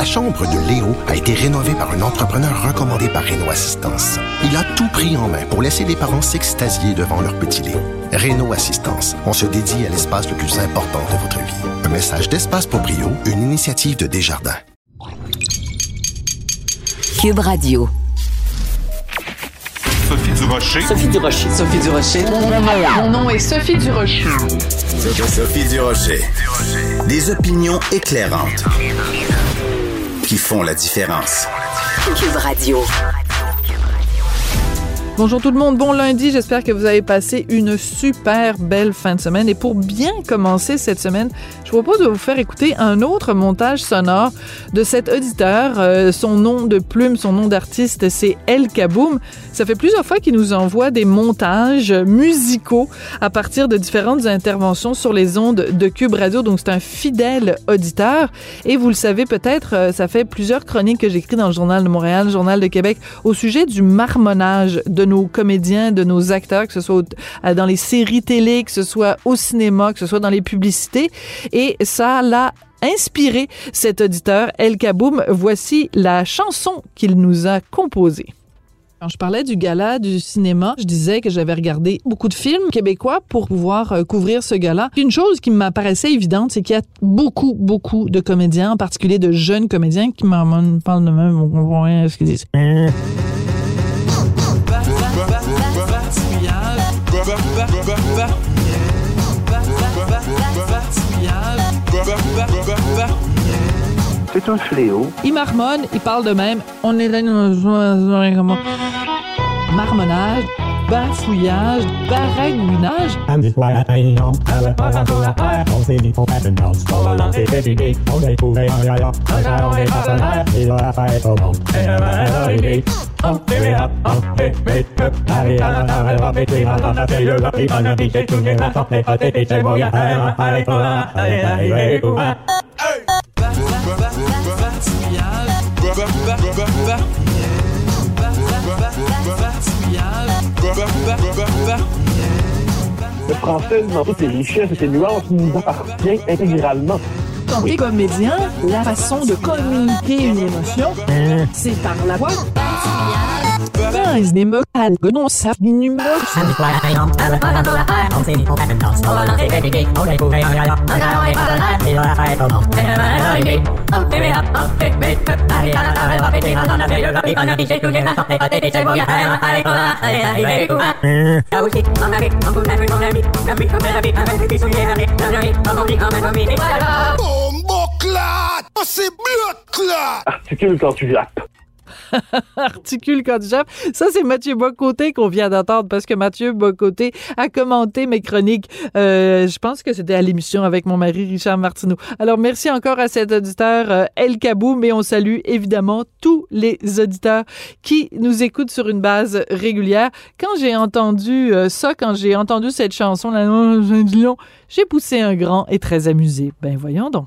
La chambre de Léo a été rénovée par un entrepreneur recommandé par Renault Assistance. Il a tout pris en main pour laisser les parents s'extasier devant leur petit Léo. Renault Assistance, on se dédie à l'espace le plus important de votre vie. Un message d'Espace pour Brio, une initiative de Desjardins. Cube Radio. Sophie Durocher. Sophie Durocher. Sophie Durocher. Mon nom est Sophie Durocher. Sophie Durocher. Des opinions éclairantes qui font la différence. Bonjour tout le monde, bon lundi, j'espère que vous avez passé une super belle fin de semaine et pour bien commencer cette semaine, je vous propose de vous faire écouter un autre montage sonore de cet auditeur. Euh, son nom de plume, son nom d'artiste, c'est El Kaboum. Ça fait plusieurs fois qu'il nous envoie des montages musicaux à partir de différentes interventions sur les ondes de Cube Radio, donc c'est un fidèle auditeur et vous le savez peut-être, euh, ça fait plusieurs chroniques que j'écris dans le Journal de Montréal, Journal de Québec, au sujet du marmonnage de nos comédiens, de nos acteurs, que ce soit euh, dans les séries télé, que ce soit au cinéma, que ce soit dans les publicités. Et ça l'a inspiré cet auditeur, El Kaboum. Voici la chanson qu'il nous a composée. Quand je parlais du gala du cinéma, je disais que j'avais regardé beaucoup de films québécois pour pouvoir euh, couvrir ce gala. Une chose qui m'apparaissait évidente, c'est qu'il y a beaucoup, beaucoup de comédiens, en particulier de jeunes comédiens, qui me parlent de même, C'est un fléau. Il marmonne, il parle de même. On est dans marmonnage, bafouillage, baragouinage. Le français, dans toutes ses richesses et ses nuances, nous appartient intégralement. Quand t'es comédien, la façon de communiquer une émotion, c'est par la voix. Guys, des mots que non savent ni numéro. Articule quand tu jappes. Articule quand. Ça, c'est Mathieu Bocoté qu'on vient d'entendre parce que Mathieu Bocoté a commenté mes chroniques. Euh, je pense que c'était à l'émission avec mon mari Richard Martineau. Alors, merci encore à cet auditeur euh, El Kabou, mais on salue évidemment tous les auditeurs qui nous écoutent sur une base régulière. Quand j'ai entendu euh, ça, quand j'ai entendu cette chanson, là, j'ai poussé un grand et très amusé. Ben, voyons donc.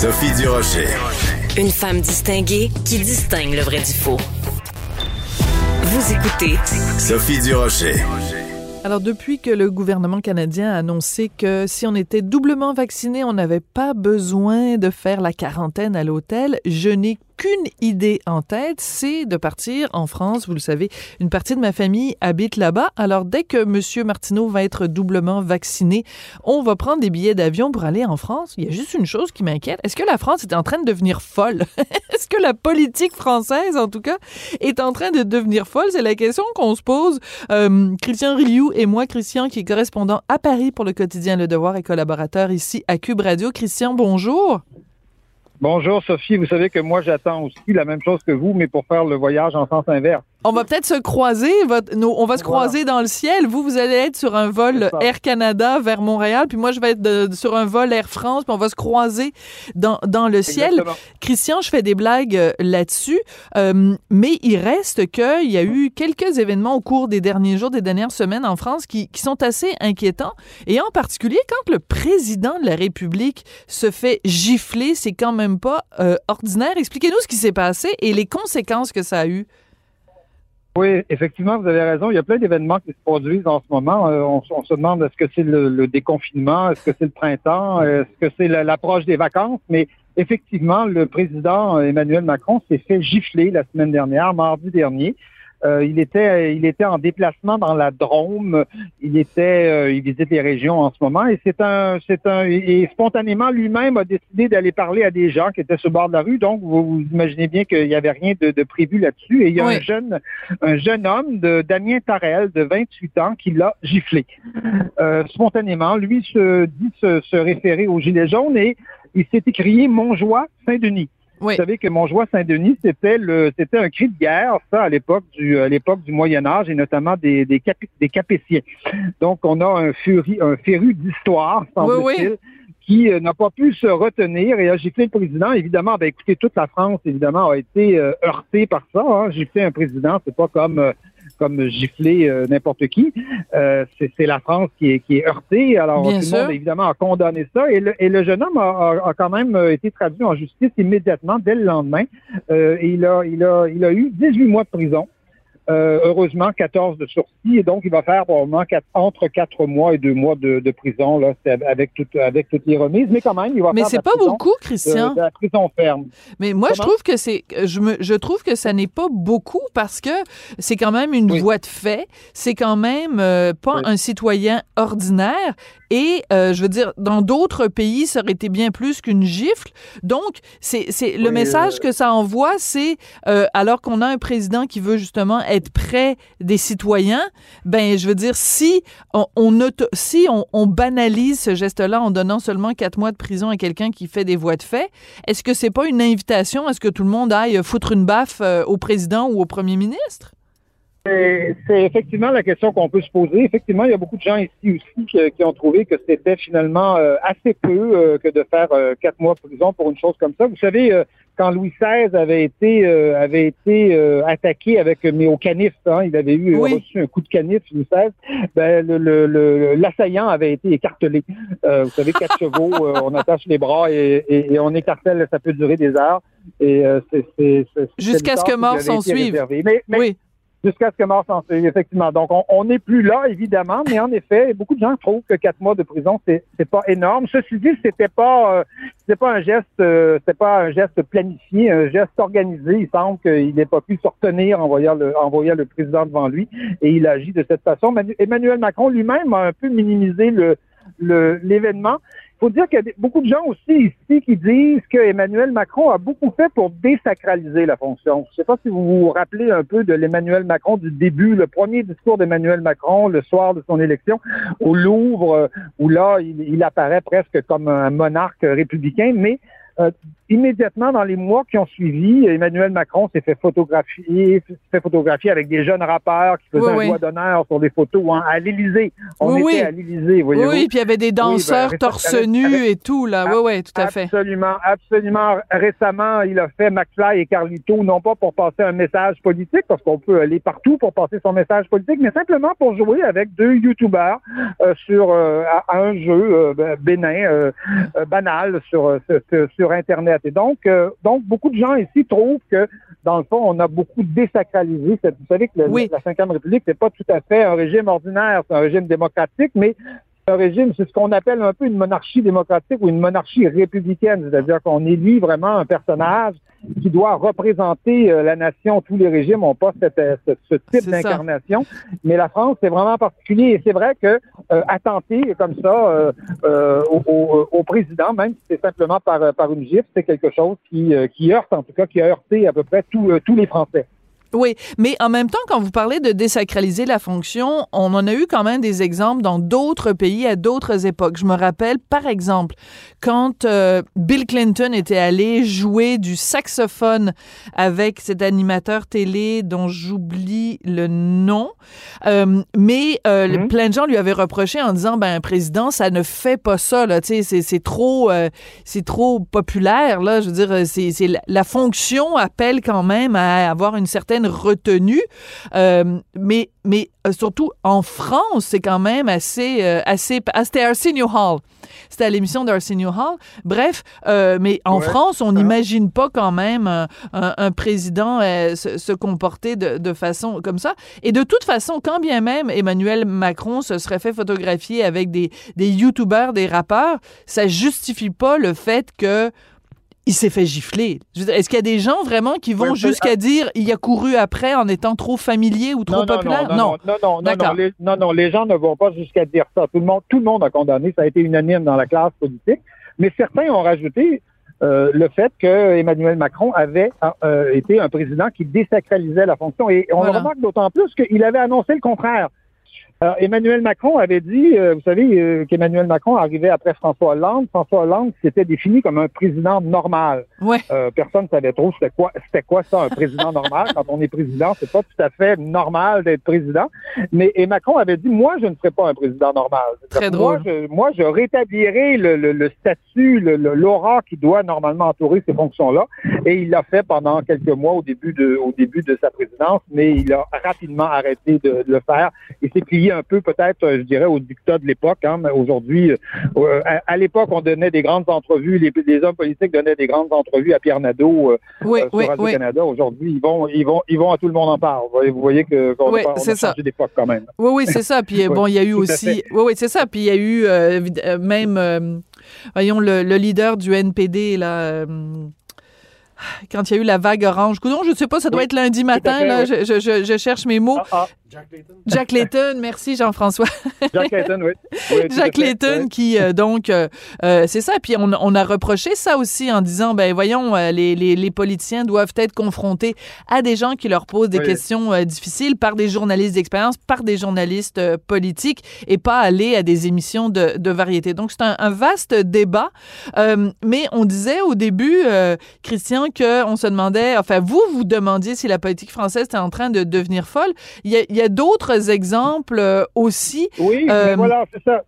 Sophie Durocher. Une femme distinguée qui distingue le vrai du faux. Vous écoutez Sophie Durocher. Alors, depuis que le gouvernement canadien a annoncé que si on était doublement vacciné, on n'avait pas besoin de faire la quarantaine à l'hôtel, je n'ai qu'une idée en tête, c'est de partir en France. Vous le savez, une partie de ma famille habite là-bas. Alors, dès que M. Martineau va être doublement vacciné, on va prendre des billets d'avion pour aller en France. Il y a juste une chose qui m'inquiète. Est-ce que la France est en train de devenir folle? Est-ce que la politique française, en tout cas, est en train de devenir folle? C'est la question qu'on se pose. Euh, Christian Rioux et moi, Christian, qui est correspondant à Paris pour le quotidien Le Devoir et collaborateur ici à Cube Radio. Christian, bonjour. Bonjour Sophie, vous savez que moi j'attends aussi la même chose que vous, mais pour faire le voyage en sens inverse. On va peut-être se croiser, votre, nos- on va se Voilà. croiser dans le ciel. Vous, vous allez être sur un vol. Air Canada vers Montréal, puis moi, je vais être de- sur un vol Air France, puis on va se croiser dans, dans le ciel. Exactement. Christian, je fais des blagues euh, là-dessus, euh, mais il reste qu'il y a eu quelques événements au cours des derniers jours, des dernières semaines en France qui, qui sont assez inquiétants. Et en particulier, quand le président de la République se fait gifler, c'est quand même pas euh, ordinaire. Expliquez-nous ce qui s'est passé et les conséquences que ça a eu. Oui, effectivement, vous avez raison. Il y a plein d'événements qui se produisent en ce moment. Euh, on, on se demande est-ce que c'est le, le déconfinement, est-ce que c'est le printemps, est-ce que c'est la- l'approche des vacances? Mais effectivement, le président Emmanuel Macron s'est fait gifler la semaine dernière, mardi dernier. Euh, il était, il était en déplacement dans la Drôme. Il était, euh, il visite les régions en ce moment et c'est un, c'est un, et spontanément lui-même a décidé d'aller parler à des gens qui étaient sur le bord de la rue. Donc, vous, vous imaginez bien qu'il y avait rien de, de prévu là-dessus. Et il y a Oui. un jeune, un jeune homme de Damien Tarel de 28 ans qui l'a giflé euh, spontanément. Lui se dit se, se référer au gilet jaune et il s'est écrié Montjoie Saint-Denis. Oui. Vous savez que Montjoie Saint-Denis, c'était le, c'était un cri de guerre, ça, à l'époque du, à l'époque du Moyen Âge et notamment des, des, Capi- des Capétiens. Donc, on a un furie, un féru d'histoire, semble-t-il. Oui, qui euh, n'a pas pu se retenir et a giflé le président. Évidemment, ben écoutez, toute la France, évidemment, a été euh, heurtée par ça. Hein. Gifler un président, c'est pas comme euh, comme gifler euh, n'importe qui. Euh, c'est c'est la France qui est, qui est heurtée. Alors, Bien tout sûr. le monde, évidemment, a condamné ça. Et le, et le jeune homme a, a- a quand même euh, été traduit en justice immédiatement, dès le lendemain. Euh, et il a, il, a, il a eu 18 mois de prison. Euh, heureusement, 14 de sursis. Et donc, il va faire probablement quatre- entre 4 mois et 2 mois de, de prison, là, avec, tout, avec toutes les remises. Mais quand même, il va Mais faire de c'est pas prison, beaucoup, Christian. de la prison ferme. Mais moi, je trouve que c'est, je me, je trouve que ça n'est pas beaucoup parce que c'est quand même une Oui. voie de fait. C'est quand même euh, pas Oui. un citoyen ordinaire. Et euh, je veux dire, dans d'autres pays, ça aurait été bien plus qu'une gifle. Donc, c'est, le Oui, message euh, que ça envoie, c'est euh, alors qu'on a un président qui veut justement être près des citoyens, ben, je veux dire, si on, on si on, on banalise ce geste-là en donnant seulement quatre mois de prison à quelqu'un qui fait des voies de fait, est-ce que c'est pas une invitation à ce que tout le monde aille foutre une baffe euh, au président ou au premier ministre? C'est effectivement la question qu'on peut se poser. Effectivement, il y a beaucoup de gens ici aussi qui, qui ont trouvé que c'était finalement euh, assez peu euh, que de faire euh, quatre mois de prison pour une chose comme ça. Vous savez, euh, quand Louis XVI avait été euh, avait été euh, attaqué avec mais au canif, hein, il avait eu Oui. reçu un coup de canif Louis XVI. Ben, le- le- le- l'assaillant avait été écartelé. Euh, vous savez, quatre chevaux, euh, on attache les bras et, et- et on écartèle, ça peut durer des heures. Et euh, c'est Jusqu'à ce que mort s'en suive. réservé. Mais, mais Oui. Jusqu'à ce que mort s'en suive, effectivement. Donc, on- n'est plus là, évidemment, mais en effet, beaucoup de gens trouvent que quatre mois de prison, c'est pas énorme. Ceci dit, c'était pas euh, c'était pas un geste euh, c'était pas un geste planifié, un geste organisé. Il semble qu'il n'ait pas pu se retenir en voyant le en voyant le président devant lui et il agit de cette façon. Manu- Emmanuel Macron lui-même a un peu minimisé l'événement. Faut dire qu'il y a beaucoup de gens aussi ici qui disent que Emmanuel Macron a beaucoup fait pour désacraliser la fonction. Je ne sais pas si vous vous rappelez un peu de l'Emmanuel Macron du début, le premier discours d'Emmanuel Macron le soir de son élection au Louvre, euh, où là, il apparaît presque comme un monarque républicain, mais euh, immédiatement dans les mois qui ont suivi, Emmanuel Macron s'est fait photographier, s'est fait photographier avec des jeunes rappeurs qui faisaient Oui, un oui. doigt d'honneur sur des photos hein, à l'Élysée. On Oui, était oui. à l'Élysée, voyez-vous. Oui, puis il y avait des danseurs ben, torse avec- nus avec- et tout, là. Oui, oui, tout à fait. Absolument, absolument. Récemment, il a fait McFly et Carlito, non pas pour passer un message politique, parce qu'on peut aller partout pour passer son message politique, mais simplement pour jouer avec deux YouTubers euh, sur euh, à, à un jeu ben, bénin, banal sur, euh, sur sur Internet. Et donc, euh, donc beaucoup de gens ici trouvent que dans le fond, on a beaucoup désacralisé. cette- Vous savez que le- Oui. la Cinquième République, c'est pas tout à fait un régime ordinaire, c'est un régime démocratique, mais régime, c'est ce qu'on appelle un peu une monarchie démocratique ou une monarchie républicaine, c'est-à-dire qu'on élit vraiment un personnage qui doit représenter euh, la nation. Tous les régimes n'ont pas cette, euh, ce, ce type d'incarnation, mais la France, c'est vraiment particulier. Et c'est vrai que euh, attenter comme ça euh, euh, au, au- au président, même si c'est simplement par, par une gifle, c'est quelque chose qui, euh, qui heurte, en tout cas, qui a heurté à peu près euh, tous les Français. Oui, mais en même temps, quand vous parlez de désacraliser la fonction, on en a eu quand même des exemples dans d'autres pays à d'autres époques. Je me rappelle, par exemple, quand euh, Bill Clinton était allé jouer du saxophone avec cet animateur télé dont j'oublie le nom, euh, mais euh, Mhm. plein de gens lui avaient reproché en disant, ben, président, ça ne fait pas ça, là, tu sais, c'est- trop, c'est trop populaire, là, je veux dire, c'est la fonction appelle quand même à avoir une certaine retenue, euh, mais, mais euh, surtout en France, c'est quand même assez, euh, assez, ah, c'était Arsenio Hall, c'était à l'émission d'Arsenio Hall, bref, euh, mais en Ouais. France, on Ah. n'imagine pas quand même un, un- un président se, se comporter de, de façon comme ça, et de toute façon, quand bien même Emmanuel Macron se serait fait photographier avec des, des youtubeurs, des rappeurs, ça justifie pas le fait que il s'est fait gifler. Est-ce qu'il y a des gens vraiment qui vont jusqu'à dire il a couru après en étant trop familier ou trop non, non, populaire? Non, non, non, non, non, non, les, non, non, les gens ne vont pas jusqu'à dire ça. Tout le monde, tout le monde a condamné. Ça a été unanime dans la classe politique. Mais certains ont rajouté euh, le fait que Emmanuel Macron avait euh, été un président qui désacralisait la fonction. Et on Voilà. le remarque d'autant plus qu'il avait annoncé le contraire. Alors, Emmanuel Macron avait dit, euh, vous savez, euh, qu'Emmanuel Macron arrivait après François Hollande. François Hollande s'était défini comme un président normal. Ouais. Euh, personne ne savait trop c'était quoi, c'était quoi ça, un président normal. Quand on est président, c'est pas tout à fait normal d'être président. Mais et Macron avait dit, moi, je ne serai pas un président normal. Très moi, drôle. je, moi, je rétablirai le, le- le statut, l'aura qui doit normalement entourer ces fonctions-là. Et il l'a fait pendant quelques mois au début de, au début de sa présidence, mais il a rapidement arrêté de, de le faire. Il s'est plié un peu, peut-être, euh, je dirais, au dictat de l'époque. Hein, aujourd'hui, euh, à, à l'époque, on donnait des grandes entrevues, les, les hommes politiques donnaient des grandes entrevues à Pierre Nadeau euh, Oui, euh, sur oui, oui. Radio-Canada. Aujourd'hui, ils vont, ils vont, ils vont à tout le monde en parle. Vous voyez, que qu'on Oui, a, on a changé d'époque quand même. Oui, oui, c'est ça. Puis euh, bon, il y a eu aussi. Oui, oui, c'est ça. Puis il y a eu euh, euh, même, euh, voyons, le, le leader du NPD, là. euh, quand il y a eu la vague orange. Coudon, je ne sais pas, ça doit Oui, être lundi matin, fait, là. oui. Je, je- je- je cherche mes mots. Ah, ah, Jack Layton, merci Jean-François. Jack Layton, oui. Jack Layton oui. qui euh, donc euh, euh, c'est ça puis on, on a reproché ça aussi en disant ben voyons les, les, les politiciens doivent être confrontés à des gens qui leur posent des Oui. questions euh, difficiles par des journalistes d'expérience par des journalistes politiques et pas aller à des émissions de, de variété donc c'est un, un vaste débat mais on disait au début Christian que on se demandait enfin vous vous demandiez si la politique française était en train de devenir folle il y a, il y a d'autres exemples euh, aussi Oui, Euh, mais voilà, c'est ça.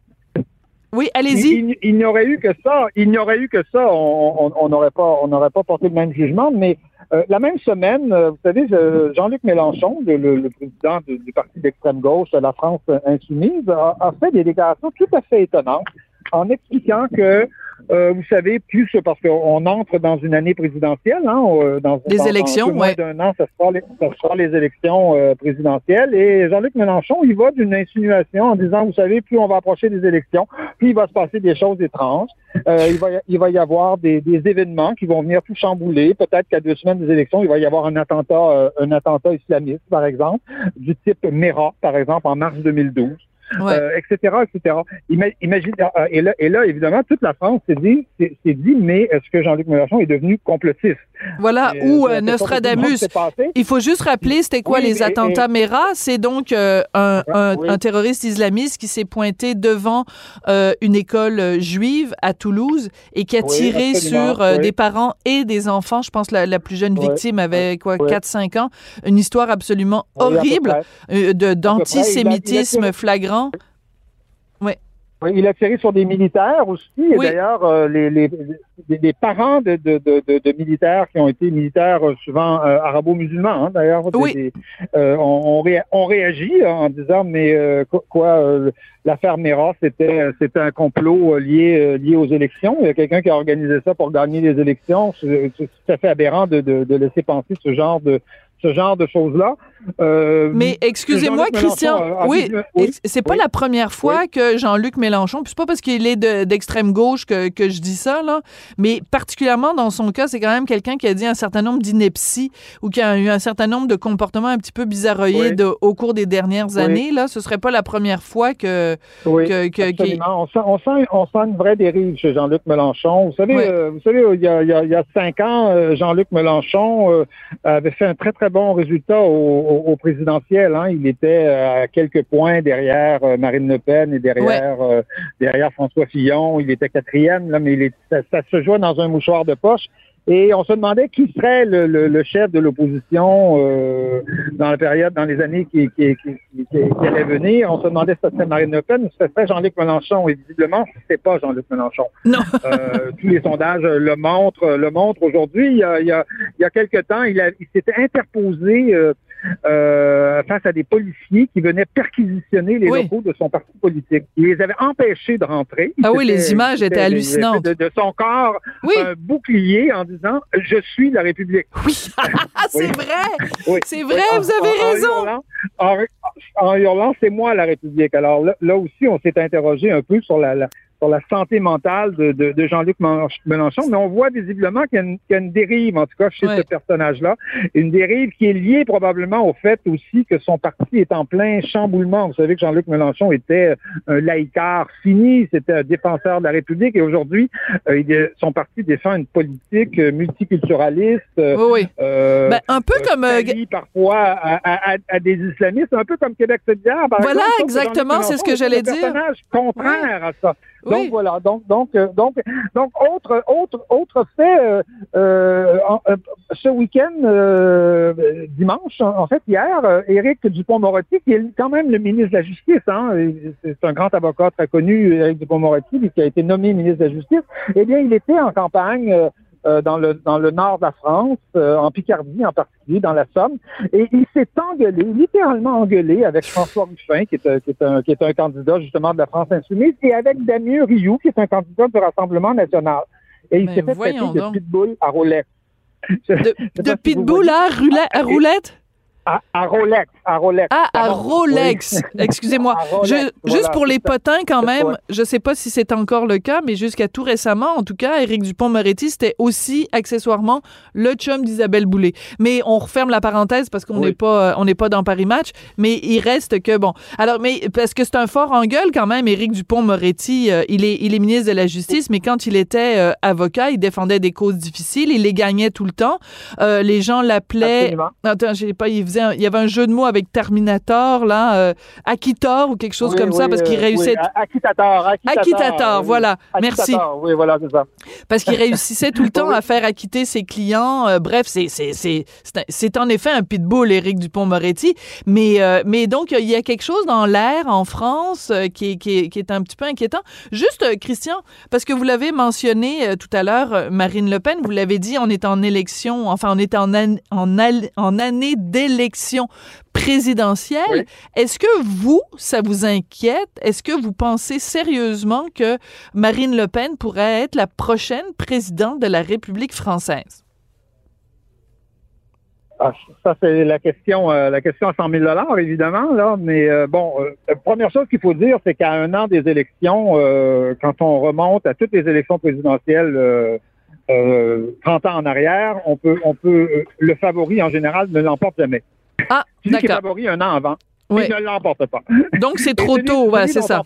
oui Il, allez-y il- il n'y aurait eu que ça. Il n'y aurait eu que ça. On on- on n'aurait pas, on n'aurait pas porté le même jugement. Mais euh, la même semaine, euh, vous savez, je- Jean-Luc Mélenchon, le, le- le président du, du parti d'extrême gauche la France insoumise, a, a fait des déclarations tout à fait étonnantes en expliquant que, euh, vous savez, plus parce qu'on entre dans une année présidentielle, hein, euh, dans, Des dans- élections, ouais. d'un an, ça sera les, ça sera les élections euh, présidentielles. Et Jean-Luc Mélenchon, il va d'une insinuation en disant, vous savez, plus on va approcher des élections, plus il va se passer des choses étranges. Euh, il, va, y- il va y avoir des, des événements qui vont venir tout chambouler. Peut-être qu'à deux semaines des élections, il va y avoir un attentat, euh, un attentat islamiste, par exemple, du type Mera, par exemple, en mars 2012 Ouais. euh, etc., etc. Ima- imagine, euh, et, là, et là, évidemment, toute la France s'est dit, s'est dit, mais est-ce que Jean-Luc Mélenchon est devenu complotiste? Voilà, Et, ou euh, euh, Nostradamus. Il faut juste rappeler, c'était quoi Oui, les attentats Mera? C'est donc euh, un, un- oui. un terroriste islamiste qui s'est pointé devant euh, une école euh, juive à Toulouse et qui a Oui, tiré sur euh, des parents et des enfants. Je pense la, la plus jeune victime avait quoi, ouais. 4-5 ans. Une histoire absolument horrible euh, d'antisémitisme tiré- Oui, il a tiré sur des militaires aussi. Et d'ailleurs, euh, les, les, les, les parents de, de, de, de, de militaires qui ont été militaires souvent euh, arabo-musulmans, hein, d'ailleurs, Oui. des- euh, hein, en disant, mais euh, quoi, euh, l'affaire Mera, c'était c'était un complot lié lié aux élections. Il y a quelqu'un qui a organisé ça pour gagner les élections. C'est tout à fait aberrant de laisser penser ce genre de ce genre de choses-là. Euh, Mais excusez-moi, Jean-Luc Mélenchon Christian, a- a oui, c'est pas oui. la première fois que Jean-Luc Mélenchon, puis c'est pas parce qu'il est de- d'extrême gauche que, que je dis ça, là, mais particulièrement dans son cas, c'est quand même quelqu'un qui a dit un certain nombre d'inepties ou qui a eu un certain nombre de comportements un petit peu de- au cours des dernières années. Là, ce serait pas la première fois que. Oui, que- que- absolument. On, sent, on, sent, on sent une vraie dérive chez Jean-Luc Mélenchon. Vous savez, euh, vous savez, il y a, il y a, il y a cinq ans, euh, Jean-Luc Mélenchon euh, avait fait un très, très bons résultats au, au, présidentiel. Hein. Il était à quelques points derrière Marine Le Pen et derrière derrière François Fillon. Il était quatrième, là, mais il est, ça, ça se jouait dans un mouchoir de poche. Et on se demandait qui serait le, le, le chef de l'opposition euh, dans la période, dans les années qui, qui, qui, qui, allaient venir. On se demandait si c'était Marine Le Pen ou si c'était Jean-Luc Mélenchon. Et visiblement, c'est pas Jean-Luc Mélenchon. Non. euh, tous les sondages le montrent. Le montrent aujourd'hui. Il y a, il y a, il y a quelque temps, il, il s'était interposé. Euh, euh, face à des policiers qui venaient perquisitionner les locaux de son parti politique. Il les avait empêchés de rentrer. ah oui, les images étaient hallucinantes. De, de, son corps, un bouclier en disant « Je suis la République Oui, c'est vrai! C'est vrai, vous avez raison! En hurlant, c'est moi la République. Alors là, là aussi, on s'est interrogé un peu sur la, la sur la santé mentale de, de, de Jean-Luc Mélenchon, mais on voit visiblement qu'il y, y, a une dérive, en tout cas chez ce personnage-là, une dérive qui est liée probablement au fait aussi que son parti est en plein chamboulement. Vous savez que Jean-Luc Mélenchon était un laïcard fini, c'était un défenseur de la République, et aujourd'hui, euh, son parti défend une politique multiculturaliste. Oui, euh, ben, un peu euh, comme... parfois à, à, à, des islamistes, un peu comme Québec solidaire. Voilà, exactement, c'est ce que j'allais dire. un personnage contraire à ça. Donc voilà, donc donc euh, donc donc autre autre autre fait euh, euh, ce week-end dimanche en fait hier Éric Dupont-Moretti qui est quand même le ministre de la Justice hein, c'est un grand avocat très connu Éric Dupont-Moretti qui a été nommé ministre de la Justice eh bien il était en campagne euh, dans le dans le nord de la France, euh, en Picardie en particulier, dans la Somme, et il s'est engueulé, littéralement engueulé, avec François Ruffin, qui est, qui est un qui est un candidat justement de la France insoumise, et avec Damien Rioux, qui est un candidat du Rassemblement national. Et il s'est fait traiter de pitbull à roulette. De, pitbull à roulette? À, Rolex, à Rolex. Ah, à Rolex. Excusez-moi. juste pour les potins, quand même, je sais pas si c'est encore le cas, mais jusqu'à tout récemment, en tout cas, Éric Dupont-Moretti, c'était aussi accessoirement le chum d'Isabelle Boulay. Mais on referme la parenthèse parce qu'on n'est pas, on n'est pas dans Paris Match, mais il reste que bon. Alors, mais parce que c'est un fort en gueule quand même, Éric Dupont-Moretti, euh, il est, il est ministre de la Justice, mais quand il était euh, avocat, il défendait des causes difficiles, il les gagnait tout le temps. Euh, les gens l'appelaient. Attends, j'ai pas, il faisait il y avait un jeu de mots avec Terminator, là, euh, Akitor ou quelque chose comme ça, parce qu'il euh, réussissait. Oui. Akitator, Akitator. voilà. Merci. Oui, voilà, c'est ça. Parce qu'il réussissait tout le temps à faire acquitter ses clients. Euh, bref, c'est, c'est, c'est, c'est en effet un pitbull, Éric Dupont-Moretti. Mais, mais donc, il y a quelque chose dans l'air en France qui, est, qui, est, qui est un petit peu inquiétant. Juste, Christian, parce que vous l'avez mentionné tout à l'heure, Marine Le Pen, vous l'avez dit, on est en élection, enfin, on est en, en, en année d'élection présidentielle. Est-ce que vous, ça vous inquiète? Est-ce que vous pensez sérieusement que Marine Le Pen pourrait être la prochaine présidente de la République française? Ah, ça, c'est la question, euh, la question à 100 000 évidemment, là. Mais euh, bon, la euh, première chose qu'il faut dire, c'est qu'à un an des élections, quand on remonte à toutes les élections présidentielles 30 ans en arrière, on peut, on peut, le favori en général ne l'emporte jamais. Ah, Celui qui est favori un an avant, il ne l'emporte pas. Donc, c'est trop tôt, ouais, c'est ça.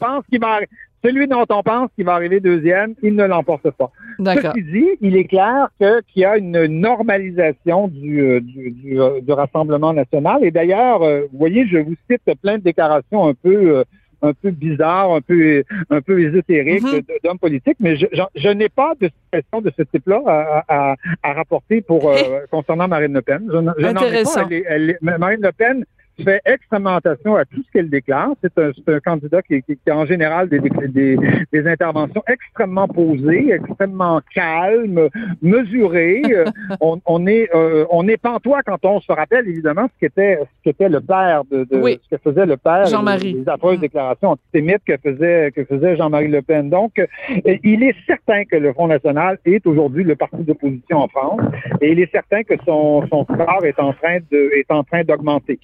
celui dont on pense qu'il va arriver deuxième, il ne l'emporte pas. D'accord. Ceci dit, il est clair qu'il y a une normalisation du, euh, du, euh, du, Rassemblement national. Et d'ailleurs, euh, vous voyez, je vous cite plein de déclarations un peu un peu bizarre, un peu, un peu ésotérique mm-hmm. d'hommes politiques, mais je, je, n'ai pas de situation de ce type-là à, à, à, rapporter pour euh, concernant Marine Le Pen. Je, Intéressant. Pas, elle Marine Le Pen fait extrêmement attention à tout ce qu'elle déclare. C'est un, un, candidat qui, qui, qui, a en général des, des, des, interventions extrêmement posées, extrêmement calmes, mesurées. Euh, on, on, est euh, on est pantois quand on se rappelle évidemment ce qu'était ce qu'était le père de, de ce que faisait le père Jean-Marie. Les affreuses mm. déclarations antisémites que faisait que faisait Jean-Marie Le Pen. Donc, euh, il est certain que le Front National est aujourd'hui le parti d'opposition en France, et il est certain que son son score est en train de est en train d'augmenter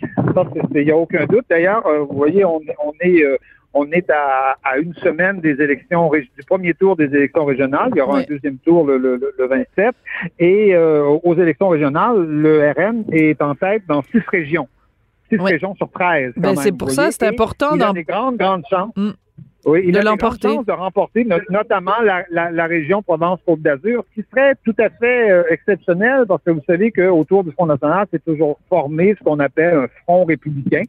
il n'y a aucun doute. D'ailleurs, euh, vous voyez, on, est euh, on est à, une semaine des élections du premier tour des élections régionales. Il y aura un deuxième tour le, le, 27. Et euh, aux élections régionales, le RN est en tête dans six régions. Six régions sur 13. Ben, c'est pour ça, c'est important. Il dans... a des grandes, grandes chances. Mm. Oui, il de a l'emporter. de remporter no- notamment la, la, la région Provence-Côte d'Azur, ce qui serait tout à fait euh, exceptionnel parce que vous savez qu'autour du Front national, c'est toujours formé ce qu'on appelle un front républicain.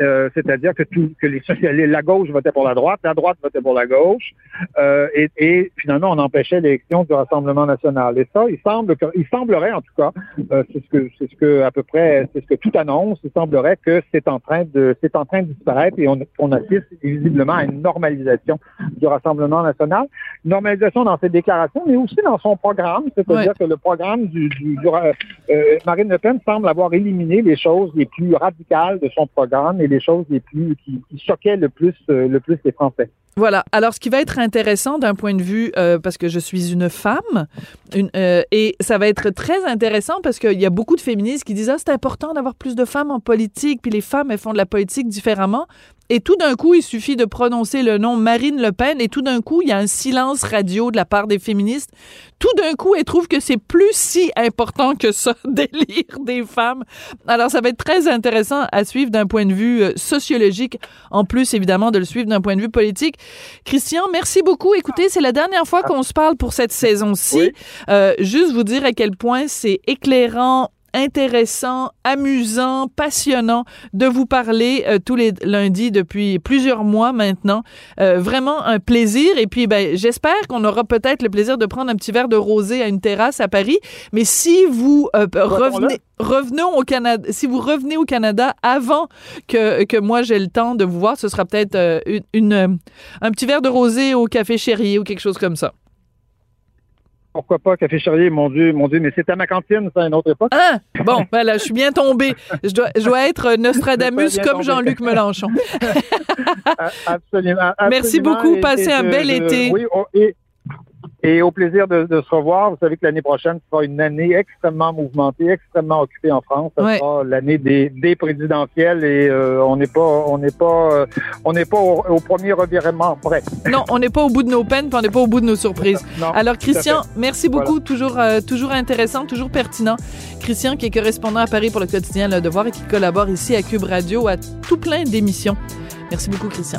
Euh, c'est-à-dire que, tout, que les socialistes, la gauche votait pour la droite, la droite votait pour la gauche, euh, et, et finalement on empêchait l'élection du Rassemblement national. Et ça, il semble que, il semblerait en tout cas, euh, c'est ce que, c'est ce que à peu près, c'est ce que tout annonce, il semblerait que c'est en train de, c'est en train de disparaître et on, on assiste visiblement à une normalisation du Rassemblement national. Une normalisation dans ses déclarations, mais aussi dans son programme, c'est-à-dire que le programme du, du, du- Marine Le Pen semble avoir éliminé les choses les plus radicales de son programme et les choses les plus qui, choquaient le plus euh, le plus les Français. Voilà. Alors, ce qui va être intéressant d'un point de vue, euh, parce que je suis une femme, euh, et ça va être très intéressant parce qu'il y a beaucoup de féministes qui disent ah c'est important d'avoir plus de femmes en politique, puis les femmes elles font de la politique différemment. Et tout d'un coup, il suffit de prononcer le nom Marine Le Pen et tout d'un coup, il y a un silence radio de la part des féministes. Tout d'un coup, elles trouvent que c'est plus si important que ça, d'élire des femmes. Alors, ça va être très intéressant à suivre d'un point de vue euh, sociologique, en plus, évidemment, de le suivre d'un point de vue politique. Christian, merci beaucoup. Écoutez, c'est la dernière fois qu'on se parle pour cette saison-ci. Oui. Euh, juste vous dire à quel point c'est éclairant, intéressant, amusant, passionnant de vous parler euh, tous les lundis depuis plusieurs mois maintenant. Euh, vraiment un plaisir. Et puis, ben, j'espère qu'on aura peut-être le plaisir de prendre un petit verre de rosé à une terrasse à Paris. Mais si vous euh, revenez, revenons au Canada, si vous revenez au Canada avant que, que moi j'ai le temps de vous voir, ce sera peut-être une, une, un petit verre de rosé au café Chéri ou quelque chose comme ça. Pourquoi pas Café Charrier, mon Dieu, mon Dieu, mais c'était à ma cantine, ça, à une autre époque. Ah, bon, ben là, je suis bien tombée. Je dois, je dois être Nostradamus Bien comme tombé. Jean-Luc Mélenchon. Absolument. Merci beaucoup. Et- Passez et un bel été. Oui, oh, et, et au plaisir de, de se revoir. Vous savez que l'année prochaine sera une année extrêmement mouvementée, extrêmement occupée en France. Ça Ouais. sera l'année des, des présidentielles et euh, on n'est pas, on n'est pas, euh, on n'est pas au, au premier revirement près. Non, on n'est pas au bout de nos peines, puis on n'est pas au bout de nos surprises. Non, Alors, Christian, merci beaucoup. Toujours, euh, toujours intéressant, toujours pertinent. Christian, qui est correspondant à Paris pour le quotidien Le Devoir et qui collabore ici à Cube Radio à tout plein d'émissions. Merci beaucoup, Christian.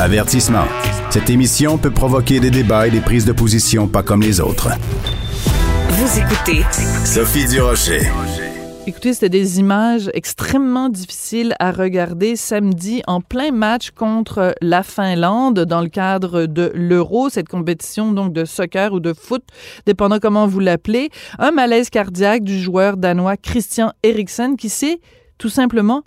Avertissement. Cette émission peut provoquer des débats et des prises de position pas comme les autres. Vous écoutez Sophie Durocher. Écoutez, c'était des images extrêmement difficiles à regarder samedi en plein match contre la Finlande dans le cadre de l'Euro, cette compétition donc de soccer ou de foot, dépendant comment vous l'appelez. Un malaise cardiaque du joueur danois Christian Eriksen qui s'est tout simplement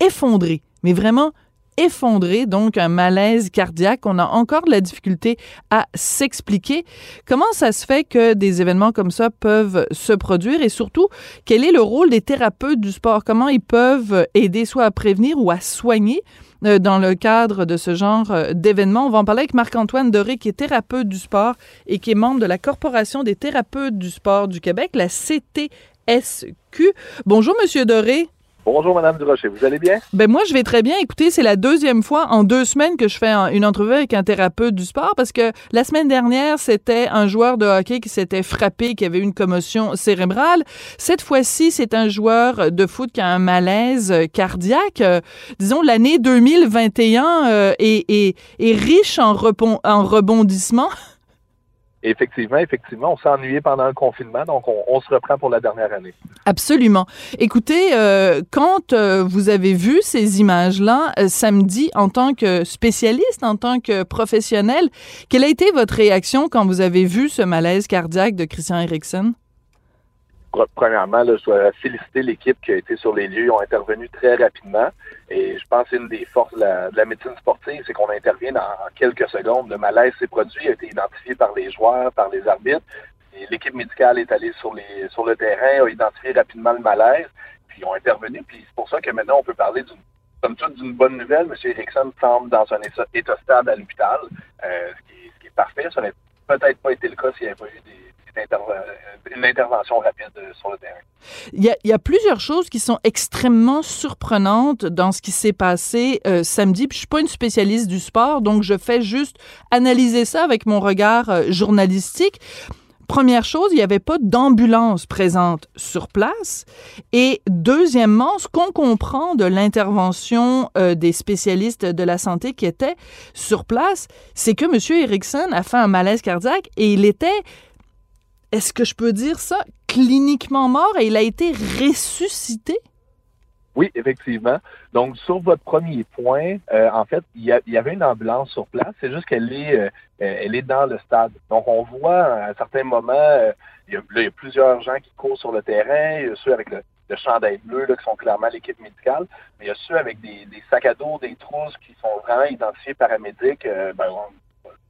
effondré, mais vraiment effondré, donc un malaise cardiaque. On a encore de la difficulté à s'expliquer. Comment ça se fait que des événements comme ça peuvent se produire? Et surtout, quel est le rôle des thérapeutes du sport? Comment ils peuvent aider soit à prévenir ou à soigner euh, dans le cadre de ce genre euh, d'événements? On va en parler avec Marc-Antoine Doré, qui est thérapeute du sport et qui est membre de la Corporation des thérapeutes du sport du Québec, la CTSQ. Bonjour, Monsieur Doré. Bonjour, Madame Durocher. Vous allez bien? Ben moi, je vais très bien. Écoutez, c'est la deuxième fois en deux semaines que je fais un- une entrevue avec un thérapeute du sport parce que la semaine dernière, c'était un joueur de hockey qui s'était frappé, qui avait une commotion cérébrale. Cette fois-ci, c'est un joueur de foot qui a un malaise cardiaque. Euh, disons, l'année 2021 euh, est, est- est riche en, repon- en rebondissements. Effectivement, effectivement, on s'est ennuyé pendant le confinement, donc on, se reprend pour la dernière année. Absolument. Écoutez, euh, quand euh, vous avez vu ces images-là euh, samedi en tant que spécialiste, en tant que professionnel, quelle a été votre réaction quand vous avez vu ce malaise cardiaque de Christian Eriksen? Pre- Premièrement, je dois féliciter l'équipe qui a été sur les lieux. Ils ont intervenu très rapidement. Et je pense que une des forces de la, de la médecine sportive, c'est qu'on intervient dans quelques secondes. Le malaise s'est produit, a été identifié par les joueurs, par les arbitres. l'équipe médicale est allée sur, le terrain, a identifié rapidement le malaise, puis ils ont intervenu. Puis c'est pour ça que maintenant, on peut parler d'une comme toute d'une bonne nouvelle. M. Erickson semble dans un état, stable à l'hôpital, euh, ce, ce, qui est parfait. Ça n'aurait peut-être pas été le cas s'il n'y avait pas eu des, une intervention rapide sur le terrain. Il y, a, plusieurs choses qui sont extrêmement surprenantes dans ce qui s'est passé euh, samedi. Puis je suis pas une spécialiste du sport, donc je fais juste analyser ça avec mon regard euh, journalistique. Première chose, il n'y avait pas d'ambulance présente sur place. Et deuxièmement, ce qu'on comprend de l'intervention euh, des spécialistes de la santé qui étaient sur place, c'est que M. Erickson a fait un malaise cardiaque et il était, est-ce que je peux dire ça, cliniquement mort et il a été ressuscité? Oui, effectivement. Donc, sur votre premier point, euh, en fait, il y, avait une ambulance sur place. C'est juste qu'elle est, euh, est dans le stade. Donc, on voit à un certain moment, euh, il, y a, plusieurs gens qui courent sur le terrain. Il y a ceux avec le, chandail bleu là, qui sont clairement l'équipe médicale. Mais il y a ceux avec des, sacs à dos, des trousses qui sont vraiment identifiés paramédics. Euh, ben,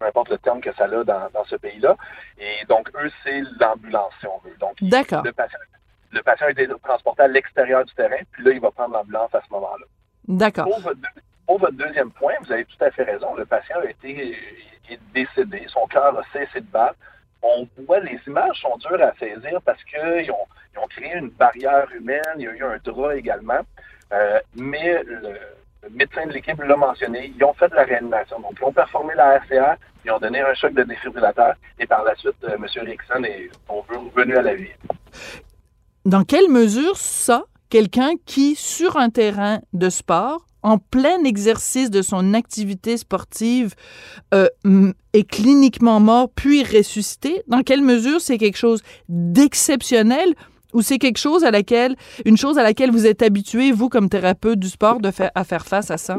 peu importe le terme que ça a dans, dans ce pays-là. Et donc, eux, c'est l'ambulance, si on veut. Donc, D'accord. Le patient, le patient a été transporté à l'extérieur du terrain, puis là, il va prendre l'ambulance à ce moment-là. D'accord. Pour votre, pour votre, deuxième point, vous avez tout à fait raison. Le patient a été est décédé, son cœur a cessé de battre. On voit, les images sont dures à saisir parce qu'ils ont, ils ont créé une barrière humaine, il y a eu un drap également, euh, mais le, le médecin de l'équipe l'a mentionné, ils ont fait de la réanimation. Donc, ils ont performé la RCA, ils ont donné un choc de défibrillateur, et par la suite, euh, M. Rickson est, revenu à la vie dans quelle mesure ça, quelqu'un qui, sur un terrain de sport, en plein exercice de son activité sportive, euh, est cliniquement mort puis ressuscité, dans quelle mesure c'est quelque chose d'exceptionnel ou c'est quelque chose à laquelle, une chose à laquelle vous êtes habitué, vous, comme thérapeute du sport, de faire, à faire face à ça?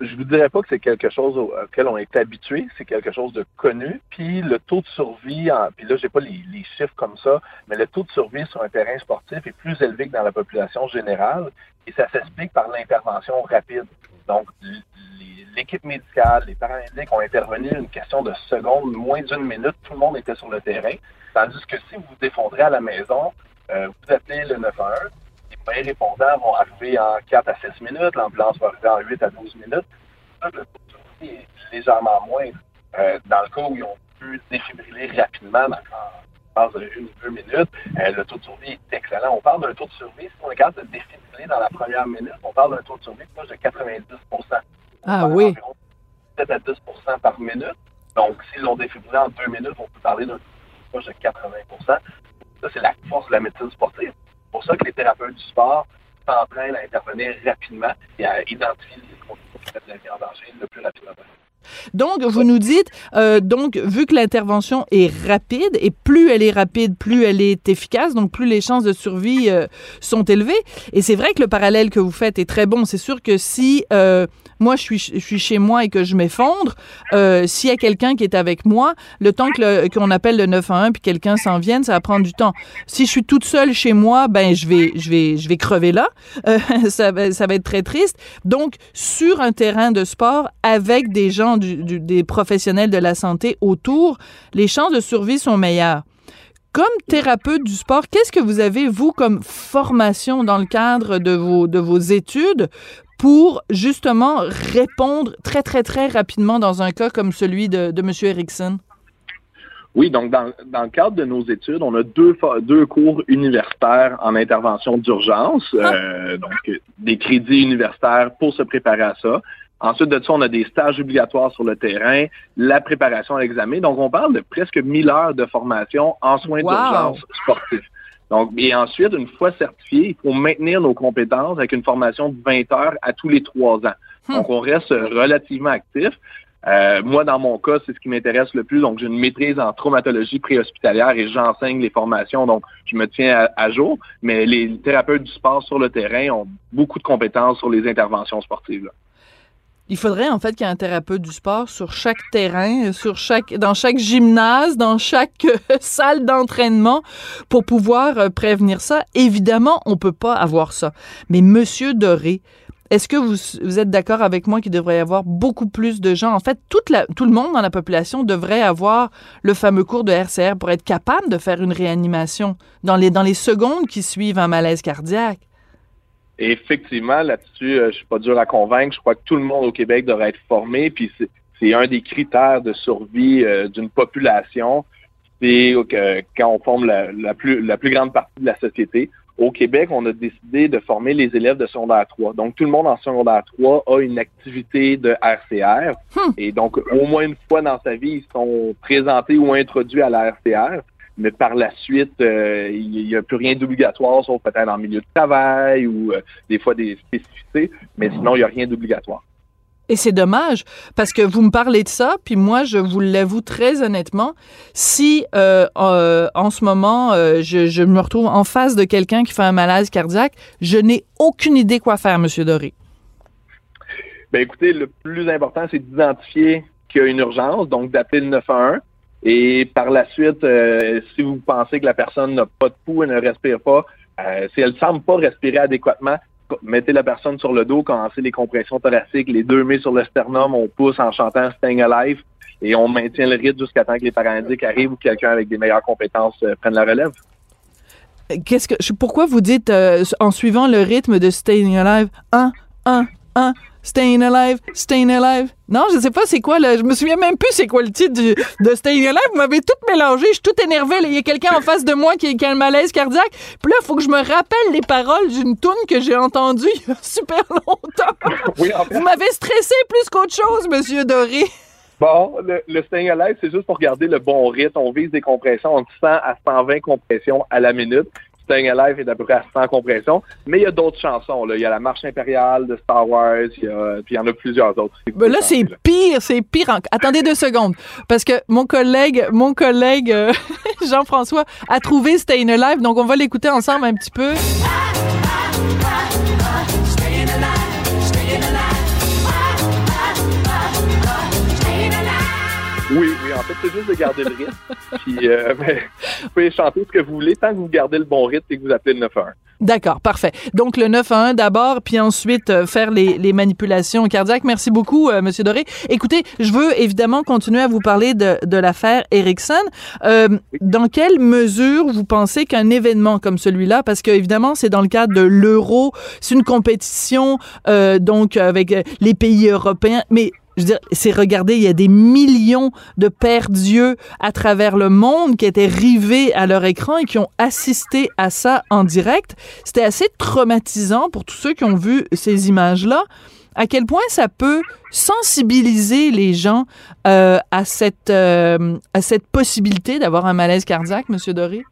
je vous dirais pas que c'est quelque chose auquel on est habitué, c'est quelque chose de connu. Puis le taux de survie, en, puis là j'ai pas les, les, chiffres comme ça, mais le taux de survie sur un terrain sportif est plus élevé que dans la population générale, et ça s'explique par l'intervention rapide. Donc l'équipe médicale, les paramédics ont intervenu une question de secondes, moins d'une minute, tout le monde était sur le terrain. Tandis que si vous vous défendrez à la maison, euh, vous appelez le 911, les répondants vont arriver en 4 à 6 minutes, l'ambulance va arriver en 8 à 12 minutes. le taux de survie est légèrement moins. Euh, dans le cas où ils ont pu défibriller rapidement, dans de une ou deux minutes, euh, le taux de survie est excellent. On parle d'un taux de survie, si on est capable de défibriller dans la première minute, on parle d'un taux de survie proche de 90 Ah oui. 7 à 10 par minute. Donc, s'ils l'ont défibrillé en deux minutes, on peut parler d'un proche de 80 Ça, c'est la force de la médecine sportive pour ça que les thérapeutes du sport s'entraînent à intervenir rapidement et à identifier les conditions qui mettent la vie en danger le plus rapidement possible. Donc, vous nous dites, euh, donc, vu que l'intervention est rapide, et plus elle est rapide, plus elle est efficace, donc plus les chances de survie euh, sont élevées. Et c'est vrai que le parallèle que vous faites est très bon. C'est sûr que si euh, moi, je suis, chez moi et que je m'effondre, euh, s'il y a quelqu'un qui est avec moi, le temps que qu'on appelle le 911 puis quelqu'un s'en vienne, ça va prendre du temps. Si je suis toute seule chez moi, ben je vais, je vais, je vais crever là. Euh, ça, ça va être très triste. Donc, sur un terrain de sport avec des gens, des professionnels de la santé autour, les chances de survie sont meilleures. Comme thérapeute du sport, qu'est-ce que vous avez, vous, comme formation dans le cadre de vos, de vos études pour justement répondre très, très, très rapidement dans un cas comme celui de, de M. Erickson? Oui, donc dans, dans, le cadre de nos études, on a deux, deux cours universitaires en intervention d'urgence, ah. euh, donc des crédits universitaires pour se préparer à ça. Ensuite de ça, on a des stages obligatoires sur le terrain, la préparation à l'examen. Donc, on parle de presque 1000 heures de formation en soins wow. d'urgence sportifs. Donc, et ensuite, une fois certifié, il faut maintenir nos compétences avec une formation de 20 heures à tous les trois ans. Hmm. Donc, on reste relativement actif. Euh, moi, dans mon cas, c'est ce qui m'intéresse le plus. Donc, j'ai une maîtrise en traumatologie préhospitalière et j'enseigne les formations. Donc, je me tiens à, à, jour. Mais les thérapeutes du sport sur le terrain ont beaucoup de compétences sur les interventions sportives. Là. Il faudrait en fait qu'il y ait un thérapeute du sport sur chaque terrain, sur chaque, dans chaque gymnase, dans chaque euh, salle d'entraînement pour pouvoir euh, prévenir ça. Évidemment, on peut pas avoir ça. Mais Monsieur Doré, est-ce que vous, vous êtes d'accord avec moi qu'il devrait y avoir beaucoup plus de gens? En fait, toute la, tout le monde dans la population devrait avoir le fameux cours de RCR pour être capable de faire une réanimation dans les, dans les secondes qui suivent un malaise cardiaque. Effectivement, là-dessus, euh, je suis pas dur à convaincre. Je crois que tout le monde au Québec devrait être formé. Puis c'est un des critères de survie euh, d'une population. C'est que quand on forme la, la, plus, la plus grande partie de la société, au Québec, on a décidé de former les élèves de secondaire 3. Donc, tout le monde en secondaire 3 a une activité de RCR. Hmm. Et donc, au moins une fois dans sa vie, ils sont présentés ou introduits à la RCR. Mais par la suite, euh, il n'y a plus rien d'obligatoire, sauf peut-être en milieu de travail ou euh, des fois des spécificités. Mais sinon, il n'y a rien d'obligatoire. Et c'est dommage parce que vous me parlez de ça, puis moi, je vous l'avoue très honnêtement, si euh, euh, en ce moment, euh, je, je, me retrouve en face de quelqu'un qui fait un malaise cardiaque, je n'ai aucune idée quoi faire, Monsieur Doré. Ben écoutez, le plus important, c'est d'identifier qu'il y a une urgence, donc d'appeler le 911. Et par la suite, euh, si vous pensez que la personne n'a pas de pouls et ne respire pas, euh, si elle ne semble pas respirer adéquatement, mettez la personne sur le dos, commencez les compressions thoraciques, les deux mains sur le sternum, on pousse en chantant Staying Alive et on maintient le rythme jusqu'à temps que les paramédics arrivent ou quelqu'un avec des meilleures compétences euh, prenne la relève. Qu'est-ce que pourquoi vous dites en suivant le rythme de Staying Alive 1 1 1 Staying Alive, Staying Alive. Non, je sais pas c'est quoi, là. Je me souviens même plus c'est quoi le titre du, de Staying Alive. Vous m'avez tout mélangé. Je suis tout énervé. Il y a quelqu'un en face de moi qui, qui, a un malaise cardiaque. Puis là, il faut que je me rappelle les paroles d'une tune que j'ai entendue il y a super longtemps. Oui, en fait. Vous m'avez stressé plus qu'autre chose, Monsieur Doré. Bon, le, le Staying Alive, c'est juste pour garder le bon rythme. On vise des compressions entre 100 à 120 compressions à la minute. Staying Alive est à peu près à 100 compressions. Mais il y a d'autres chansons. Là. Il y a la Marche impériale de Star Wars, il y, a, puis il y en a plusieurs autres. Ben là, c'est pire, c'est pire. En... Attendez deux secondes. Parce que mon collègue, mon collègue euh, Jean-François a trouvé Staying Alive, donc on va l'écouter ensemble un petit peu. Fait, c'est juste de garder le rythme. Puis, euh, ben, vous pouvez chanter ce que vous voulez tant que vous gardez le bon rythme et que vous appelez le 911. D'accord, parfait. Donc le 911 d'abord, puis ensuite euh, faire les, les, manipulations cardiaques. Merci beaucoup, euh, Monsieur Doré. Écoutez, je veux évidemment continuer à vous parler de, de l'affaire Erickson. Euh, dans quelle mesure vous pensez qu'un événement comme celui-là, parce que évidemment c'est dans le cadre de l'euro, c'est une compétition euh, donc avec les pays européens, mais je veux dire, c'est regarder, il y a des millions de pères dieux à travers le monde qui étaient rivés à leur écran et qui ont assisté à ça en direct. C'était assez traumatisant pour tous ceux qui ont vu ces images-là. À quel point ça peut sensibiliser les gens euh, à cette euh, à cette possibilité d'avoir un malaise cardiaque, Monsieur Doré?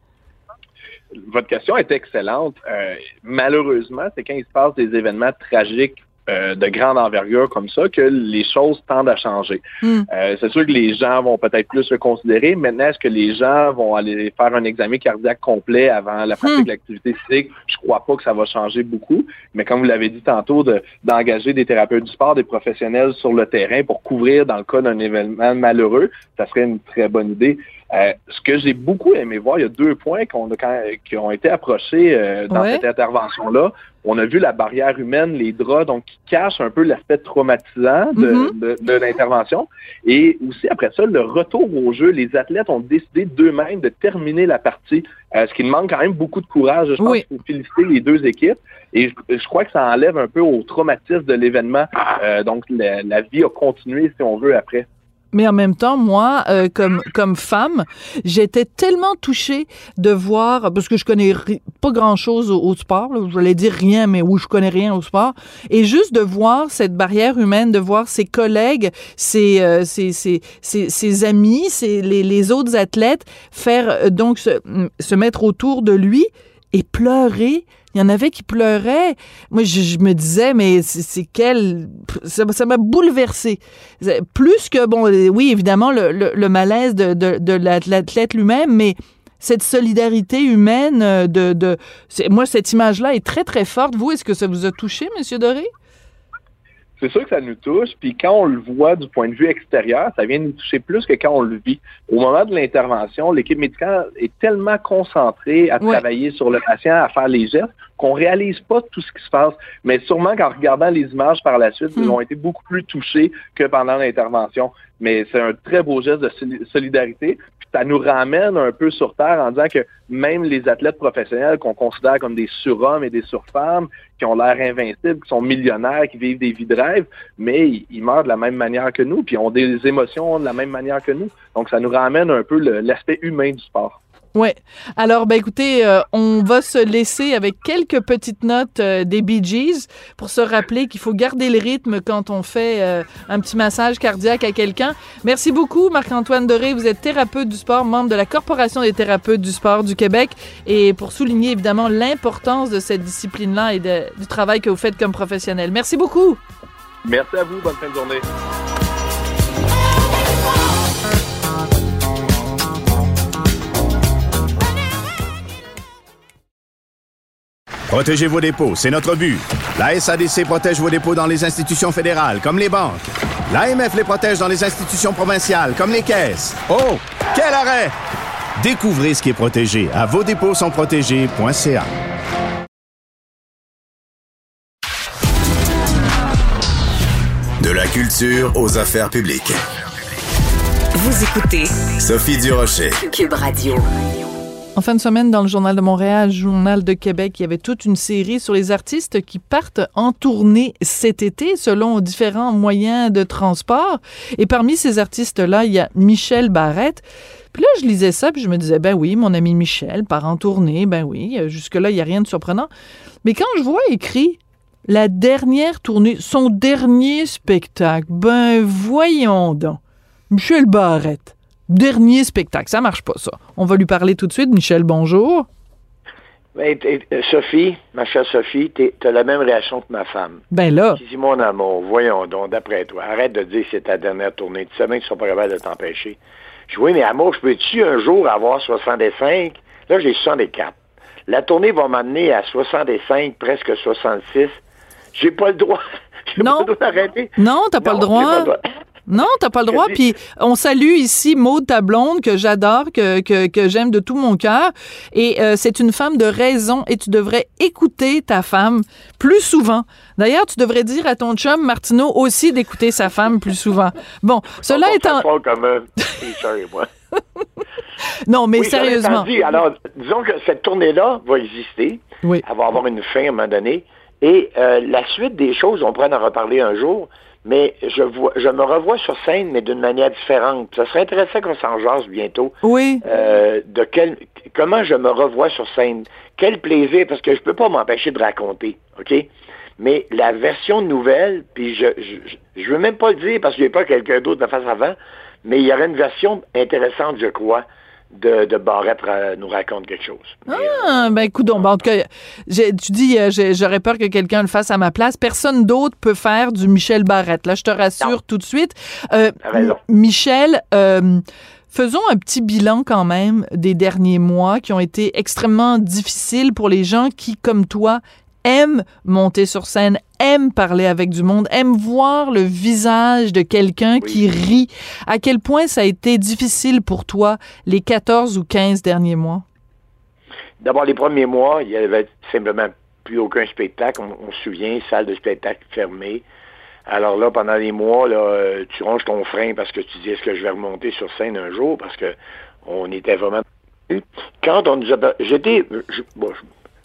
Votre question est excellente. Euh, malheureusement, c'est quand il se passe des événements tragiques euh, de grande envergure comme ça que les choses tendent à changer. Mm. Euh, c'est sûr que les gens vont peut-être plus le considérer. Maintenant, est-ce que les gens vont aller faire un examen cardiaque complet avant la pratique Mm. de l'activité physique? Je crois pas que ça va changer beaucoup. Mais comme vous l'avez dit tantôt, de- d'engager des thérapeutes du sport, des professionnels sur le terrain pour couvrir dans le cas d'un événement malheureux, ça serait une très bonne idée. Euh, ce que j'ai beaucoup aimé voir, il y a deux points qu'on a quand- qui ont été approchés euh, dans Ouais. cette intervention-là. On a vu la barrière humaine, les draps, donc qui cachent un peu l'aspect traumatisant de, Mhm. de, de l'intervention. Et aussi, après ça, le retour au jeu, les athlètes ont décidé d'eux-mêmes de terminer la partie, euh, ce qui demande quand même beaucoup de courage. Je pense Oui. qu'il faut féliciter les deux équipes. Et je, je crois que ça enlève un peu au traumatisme de l'événement. Euh, donc, la, la vie a continué, si on veut, après. Mais en même temps, moi, euh, comme comme femme, j'étais tellement touchée de voir parce que je connais pas grand chose au, au sport. Là, je voulais dire rien, mais oui, je connais rien au sport. Et juste de voir cette barrière humaine, de voir ses collègues, ses euh, ses, ses, ses, ses amis, ses, les, les autres athlètes faire euh, donc se, se mettre autour de lui et pleurer. Il y en avait qui pleuraient. Moi, je, me disais, mais c'est quel... Ça m'a bouleversé. Plus que, bon, oui, évidemment, le, malaise de, l'athlète lui-même, mais cette solidarité humaine euh, de... de moi, cette image-là est très, très forte. Vous, est-ce que ça vous a touché, Monsieur Doré? C'est sûr que ça nous touche, puis quand on le voit du point de vue extérieur, ça vient nous toucher plus que quand on le vit. Au moment de l'intervention, l'équipe médicale est tellement concentrée à travailler sur le patient, à faire les gestes, qu'on réalise pas tout ce qui se passe. Mais sûrement qu'en regardant les images par la suite, ils Hmm. ont été beaucoup plus touchés que pendant l'intervention. Mais c'est un très beau geste de soli- solidarité. Ça nous ramène un peu sur terre en disant que même les athlètes professionnels qu'on considère comme des surhommes et des surfemmes, qui ont l'air invincibles, qui sont millionnaires, qui vivent des vies de rêve, mais ils, meurent de la même manière que nous, puis ont des émotions de la même manière que nous. Donc ça nous ramène un peu l'aspect humain du sport. Ouais. Alors, ben écoutez, euh, on va se laisser avec quelques petites notes euh, des Bee Gees pour se rappeler qu'il faut garder le rythme quand on fait euh, un petit massage cardiaque à quelqu'un. Merci beaucoup, Marc-Antoine Doré. Vous êtes thérapeute du sport, membre de la Corporation des thérapeutes du sport du Québec. Et pour souligner évidemment l'importance de cette discipline-là et du travail que vous faites comme professionnel. Merci beaucoup. Merci à vous, bonne fin de journée. Protégez vos dépôts, c'est notre but. La SADC protège vos dépôts dans les institutions fédérales, comme les banques. L'AMF les protège dans les institutions provinciales, comme les caisses. Oh, quel arrêt! Découvrez ce qui est protégé à vos dépôts sont protégés.ca. De la culture aux affaires publiques. Vous écoutez Sophie Durocher. Cube Radio. En fin de semaine, dans le Journal de Montréal, Journal de Québec, il y avait toute une série sur les artistes qui partent en tournée cet été selon différents moyens de transport. Et parmi ces artistes-là, il y a Michel Barrette. Puis là, je lisais ça, puis je me disais, ben oui, mon ami Michel part en tournée, ben oui, jusque-là, il n'y a rien de surprenant. Mais quand je vois écrit la dernière tournée, son dernier spectacle, ben voyons donc. Michel Barrette. Dernier spectacle. Ça marche pas, ça. On va lui parler tout de suite. Michel, bonjour. Ben, t'es- euh, Sophie, ma chère Sophie, tu as la même réaction que ma femme. Ben là. Dit, mon amour, voyons donc, d'après toi, arrête de dire que c'est ta dernière tournée. Tu sais bien qu'ils sont pas capables de t'empêcher. Je dis, oui, mais amour, je peux-tu un jour avoir 65? Là, j'ai 64. La tournée va m'amener à 65, presque 66. J'ai pas le droit. J'ai pas le droit d'arrêter. Non, t'as pas le droit. Non, t'as pas le droit. Puis on salue ici Maude, ta blonde, que j'adore, que, que, que j'aime de tout mon cœur. Et euh, c'est une femme de raison et tu devrais écouter ta femme plus souvent. D'ailleurs, tu devrais dire à ton chum Martineau aussi d'écouter sa femme plus souvent. Bon, cela étant... moi. Non, mais Oui, sérieusement. dit, alors, disons que cette tournée-là va exister. Oui. Elle va avoir une fin à un moment donné. Et euh, la suite des choses, on pourrait en reparler un jour, mais je, vois, je me revois sur scène, mais d'une manière différente. Ça serait intéressant qu'on s'en jase bientôt. Oui. Euh, de quel, comment je me revois sur scène? Quel plaisir, parce que je peux pas m'empêcher de raconter, OK? Mais la version nouvelle, puis je, je, je veux même pas le dire parce qu'il n'y a pas quelqu'un d'autre de face avant, mais il y aurait une version intéressante, je crois, de, de Barrette ra- nous raconte quelque chose. Ah, ben écoute, donc, ben, en tout cas, tu dis, euh, j'aurais peur que quelqu'un le fasse à ma place. Personne d'autre peut faire du Michel Barrette. Là, je te rassure tout de suite. Euh, raison. Michel, euh, faisons un petit bilan quand même des derniers mois qui ont été extrêmement difficiles pour les gens qui, comme toi, aiment monter sur scène, aiment parler avec du monde, aiment voir le visage de quelqu'un qui rit. À quel point ça a été difficile pour toi les 14 ou 15 derniers mois? D'abord, les premiers mois, il y avait simplement plus aucun spectacle. On, on se souvient, salle de spectacle fermée. Alors là, pendant les mois, là, euh, tu ronges ton frein parce que tu dis est-ce que je vais remonter sur scène un jour? Parce que on était vraiment. Quand on nous a. J'étais. Je, bon,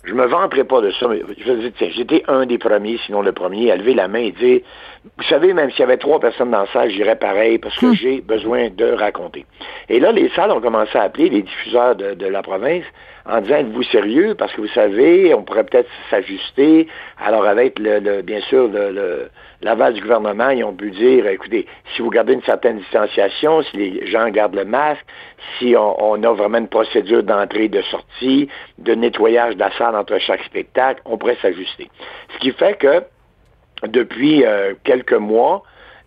je- me vanterai pas de ça, mais je veux dire, tiens, j'étais un des premiers, sinon le premier, à lever la main et dire Vous savez, même s'il y avait trois personnes dans la salle, j'irais pareil parce que j'ai besoin de raconter. Et là, les salles ont commencé à appeler les diffuseurs de, de la province en disant Êtes-vous sérieux? Parce que vous savez, on pourrait peut-être s'ajuster. Alors, avec le, le- bien sûr le, le- l'aval du gouvernement, ils ont pu dire écoutez, si vous gardez une certaine distanciation, si les gens gardent le masque, si on, a vraiment une procédure d'entrée et de sortie, de nettoyage de la salle entre chaque spectacle, on pourrait s'ajuster. Ce qui fait que depuis euh, quelques mois,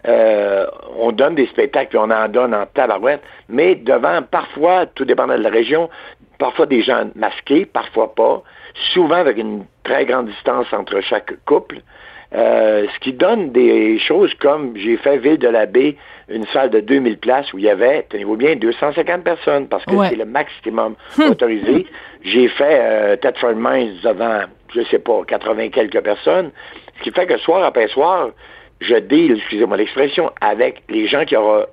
euh, on donne des spectacles, puis on en donne en tabarouette, mais devant, parfois, tout dépendant de la région, parfois des gens masqués, parfois pas, souvent avec une très grande distance entre chaque couple. Euh, ce qui donne des choses comme j'ai fait Ville de la Baie, une salle de 2000 places où il y avait, tenez-vous bien, 250 personnes parce que Ouais. c'est le maximum autorisé. J'ai fait euh, Thetford Mines devant, je sais pas, 80 quelques personnes. Ce qui fait que soir après soir, je deal, excusez-moi l'expression, avec les gens qui aura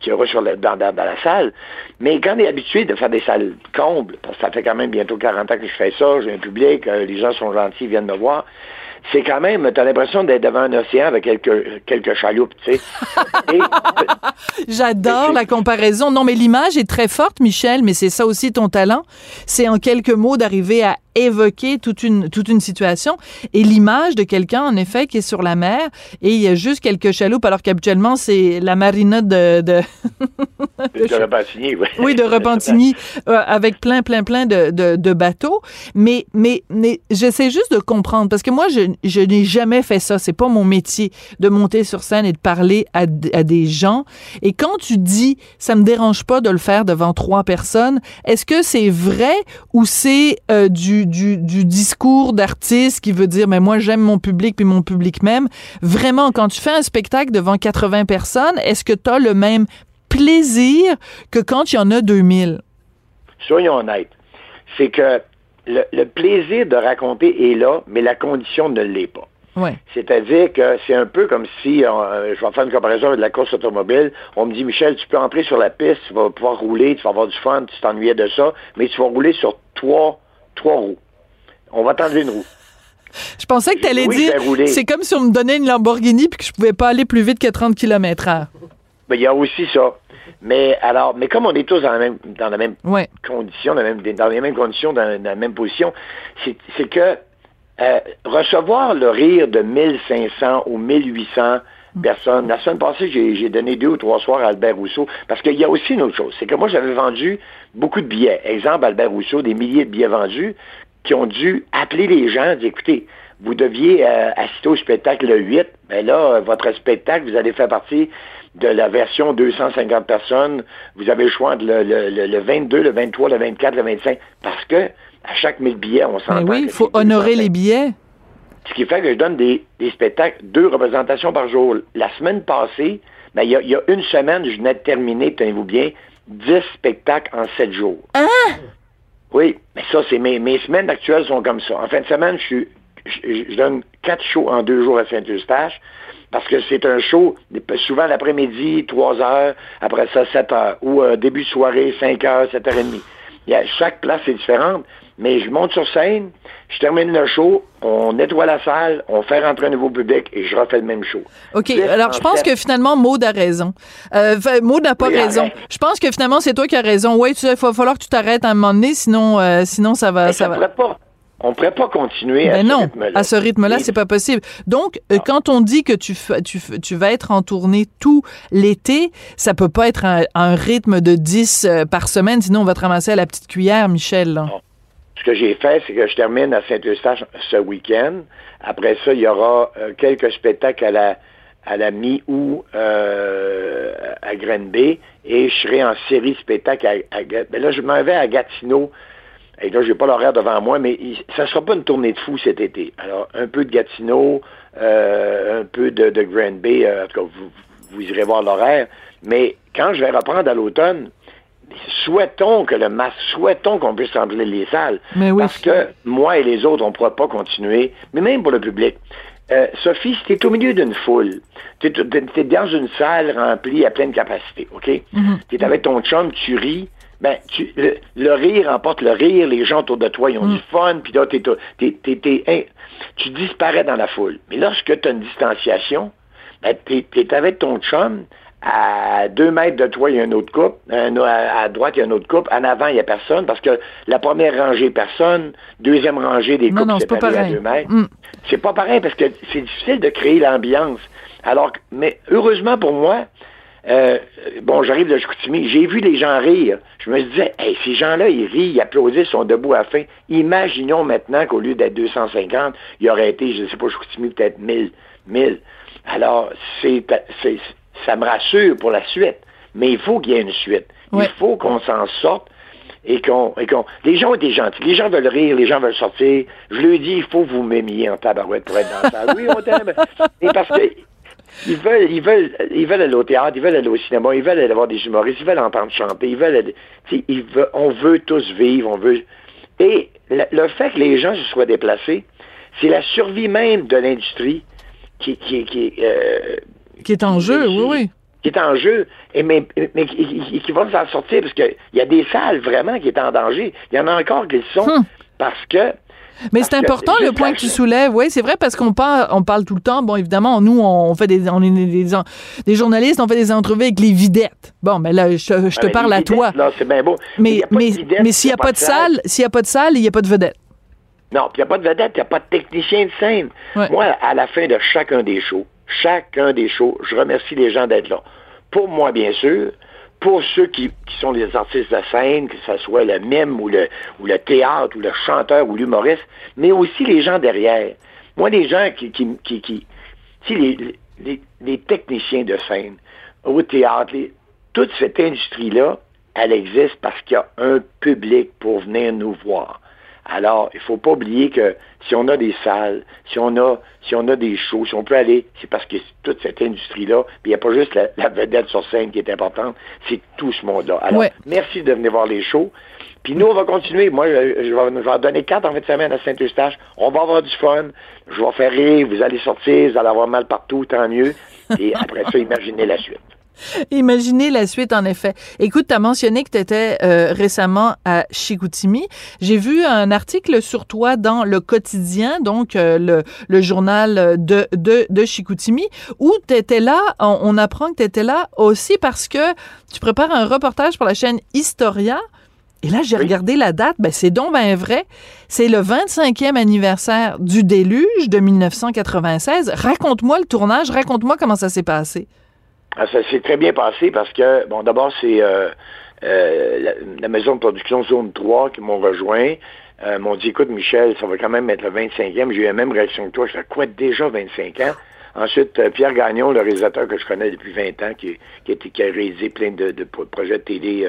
qui, aura sur le, dans, dans, dans la salle. Mais quand on est habitué de faire des salles combles, parce que ça fait quand même bientôt 40 ans que je fais ça, j'ai un public, euh, les gens sont gentils, ils viennent me voir, c'est quand même, t'as l'impression d'être devant un océan avec quelques, quelques chaloupes, tu sais. J'adore la comparaison. Non, mais l'image est très forte, Michel, mais c'est ça aussi ton talent. C'est en quelques mots d'arriver à évoquer toute une, toute une situation. Et l'image de quelqu'un, en effet, qui est sur la mer et il y a juste quelques chaloupes, alors qu'habituellement, c'est la marina de... de de Repentigny, oui. oui, de Repentigny, euh, avec plein, plein, plein de, de, de bateaux. Mais, mais, mais j'essaie juste de comprendre, parce que moi, je, je n'ai jamais fait ça. C'est pas mon métier de monter sur scène et de parler à, à des gens. Et quand tu dis, ça me dérange pas de le faire devant trois personnes, est-ce que c'est vrai ou c'est euh, du, du, du discours d'artiste qui veut dire, mais moi, j'aime mon public puis mon public même? Vraiment, quand tu fais un spectacle devant 80 personnes, est-ce que tu as le même plaisir que quand il y en a 2000? Soyons honnêtes. C'est que le, le plaisir de raconter est là, mais la condition ne l'est pas. Ouais. C'est-à-dire que c'est un peu comme si, euh, je vais faire une comparaison avec la course automobile, on me dit, Michel, tu peux entrer sur la piste, tu vas pouvoir rouler, tu vas avoir du fun, tu t'ennuyais de ça, mais tu vas rouler sur trois, trois roues. On va t'enlever une roue. Je pensais que tu allais Oui, dire, c'est comme si on me donnait une Lamborghini puis que je pouvais pas aller plus vite que 30 km h Ben, il y a aussi ça. Mais alors, mais comme on est tous dans la même, dans la même Ouais. condition, dans, la même- dans les mêmes conditions, dans, dans la même position, c'est c'est que euh, recevoir le rire de 1500 ou 1800 personnes. La semaine passée, j'ai donné deux ou trois soirs à Albert Rousseau, parce qu'il y a aussi une autre chose, c'est que moi, j'avais vendu beaucoup de billets. Exemple, Albert Rousseau, des milliers de billets vendus, qui ont dû appeler les gens, dire, écoutez, vous deviez euh, assister au spectacle le 8, mais là, euh, votre spectacle, vous allez faire partie de la version 250 personnes. Vous avez le choix entre le, le, le, le 22, le 23, le 24, le 25, parce que à chaque 1000 billets, on s'entend. Ben oui, il faut honorer 250. les billets. Ce qui fait que je donne des, des spectacles, deux représentations par jour. La semaine passée, ben, il y, a, il y a une semaine, je venais de terminer, tenez-vous bien, 10 spectacles en 7 jours. Hein? Oui, mais ça, c'est mes, mes semaines actuelles sont comme ça. En fin de semaine, je, suis, je, je donne quatre shows en deux jours à Saint-Eustache parce que c'est un show, souvent l'après-midi, 3 heures, après ça, 7 heures, ou euh, début de soirée, 5 heures, 7 heures et demie. Il y a, chaque place est différente, mais je monte sur scène, je termine le show, on nettoie la salle, on fait rentrer un nouveau public et je refais le même show. OK, Dix alors je pense sept. que finalement, Maud a raison. Euh, Maud n'a pas Oui, raison. arrête. Je pense que finalement, c'est toi qui as raison. Oui, il va falloir que tu t'arrêtes à un moment donné, sinon, euh, sinon ça va... Mais ça ça va. pourrait pas, on ne pourrait pas continuer à Ben ce non, rythme-là. à ce rythme-là, c'est pas possible. Donc, euh, quand on dit que tu, tu, tu vas être en tournée tout l'été, ça peut pas être un, un rythme de 10 euh, par semaine, sinon on va te ramasser à la petite cuillère, Michel. là. Ce que j'ai fait, c'est que je termine à Saint-Eustache ce week-end. Après ça, il y aura euh, quelques spectacles à la, à la mi-août euh, à Granby et je serai en série de spectacles à, à ben là, je m'en vais à Gatineau. Et là, j'ai pas l'horaire devant moi, mais il- ça sera pas une tournée de fou cet été. Alors, un peu de Gatineau, euh, un peu de, de Granby, euh, en tout cas, vous, vous irez voir l'horaire. Mais quand je vais reprendre à l'automne, souhaitons que le masque, souhaitons qu'on puisse remplir les salles. Mais oui. Parce que moi et les autres, on ne pourra pas continuer, mais même pour le public. Euh, Sophie, si tu es au milieu d'une foule, tu es, dans une salle remplie à pleine capacité, OK? Tu es avec ton chum, tu ris, ben, tu, le, le rire emporte le rire, les gens autour de toi, ils ont du fun, puis là, t'es- hein, tu disparais dans la foule. Mais lorsque tu as une distanciation, ben, tu es, avec ton chum, à deux mètres de toi, il y a un autre couple. À, droite, il y a un autre couple. En avant, il n'y a personne parce que la première rangée, personne. Deuxième rangée, des couples non, c'est pas séparés à pareil. deux mètres. Mm. C'est pas pareil parce que c'est difficile de créer l'ambiance. Alors, mais heureusement pour moi, euh, bon, j'arrive de Chicoutimi, j'ai vu les gens rire. Je me disais, hey, ces gens-là, ils rient, ils applaudissent, ils sont debout à la fin. Imaginons maintenant qu'au lieu d'être 250, il y aurait été, je ne sais pas, Chicoutimi, peut-être 1000. 1000. Alors, c'est- ça me rassure pour la suite. Mais il faut qu'il y ait une suite. Ouais. Il faut qu'on s'en sorte. et qu'on, et qu'on, les gens ont été gentils, les gens veulent rire, les gens veulent sortir. Je lui dis, il faut vous m'aimer en tabarouette pour être dans la salle. Oui, on t'aime. Et parce que ils veulent, ils veulent, ils veulent aller au théâtre, ils veulent aller au cinéma, ils veulent aller voir des humoristes, ils veulent entendre chanter, ils veulent, aller, ils veulent, on veut tous vivre, on veut. Et le, le, fait que les gens se soient déplacés, c'est la survie même de l'industrie qui, qui, qui, euh, qui est en jeu, oui, oui qui est en jeu, et mais, mais qui, qui va s'en sortir, parce qu'il y a des salles vraiment qui sont en danger. Il y en a encore qui sont hum. parce que mais c'est important le point que tu soulèves. Oui, c'est vrai parce qu'on parle, on parle tout le temps. Bon, évidemment, nous, on fait des, on est des, des journalistes, on fait des entrevues avec les videttes. Bon, mais là, je, je te parle à toi. Là, c'est bien beau. Mais, mais, mais s'il n'y a, pas de salle, s'il n'y a pas de salle, il n'y a pas de vedette. Non, puis il n'y a pas de vedette, il n'y a pas de technicien de scène. Moi, à la fin de chacun des shows, chacun des shows, je remercie les gens d'être là. Pour moi, bien sûr, pour ceux qui, sont les artistes de scène, que ce soit le mime ou le, ou le théâtre ou le chanteur ou l'humoriste, mais aussi les gens derrière. Moi, les gens qui, qui, qui, qui les, techniciens de scène, au théâtre, toute cette industrie-là, elle existe parce qu'il y a un public pour venir nous voir. Alors, il ne faut pas oublier que si on a des salles, si on a, si on a des shows, si on peut aller, c'est parce que toute cette industrie-là, puis il n'y a pas juste la, vedette sur scène qui est importante, c'est tout ce monde-là. Alors, merci de venir voir les shows. Puis nous, on va continuer. Moi, je, je, vais, en donner quatre en fin de semaine à Saint-Eustache. On va avoir du fun. Je vais faire rire. Vous allez sortir. Vous allez avoir mal partout, tant mieux. Et après ça, imaginez la suite. Imaginez la suite, en effet. Écoute, tu as mentionné que tu étais euh, récemment à Chicoutimi. J'ai vu un article sur toi dans Le Quotidien, donc euh, le, le, journal de, de, de Chicoutimi, où tu étais là, on, apprend que tu étais là aussi parce que tu prépares un reportage pour la chaîne Historia. Et là, j'ai regardé la date, ben c'est donc ben vrai. C'est le 25e anniversaire du déluge de 1996. Raconte-moi le tournage, raconte-moi comment ça s'est passé. Ah, ça s'est très bien passé parce que, bon, d'abord, c'est euh, euh, la, maison de production Zone 3 qui m'ont rejoint. Euh, m'ont dit, écoute, Michel, ça va quand même être le 25e. J'ai eu la même réaction que toi. Je fais quoi déjà 25 ans? Ensuite, Pierre Gagnon, le réalisateur que je connais depuis 20 ans, qui, qui, a, réalisé plein de, projets de télé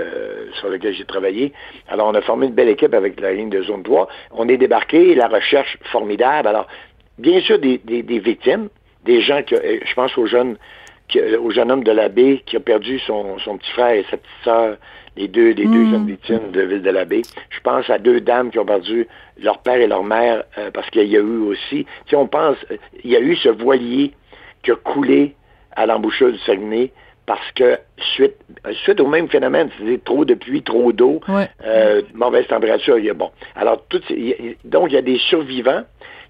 sur lesquels j'ai travaillé. Alors, on a formé une belle équipe avec la ligne de Zone 3. On est débarqué, la recherche formidable. Alors, bien sûr, des, des victimes, des gens que, je pense aux jeunes au jeune homme de l'abbé qui a perdu son, son petit frère et sa petite sœur, les deux, les deux hmm. jeunes victimes de Ville de l'abbé. Je pense à deux dames qui ont perdu leur père et leur mère euh, parce qu'il y a eu aussi, si on pense, il y a eu ce voilier qui a coulé à l'embouchure du Saguenay parce que suite, suite au même phénomène, c'est trop de pluie, trop d'eau, euh, mauvaise température, il y a bon. Alors, tout, donc il y a des survivants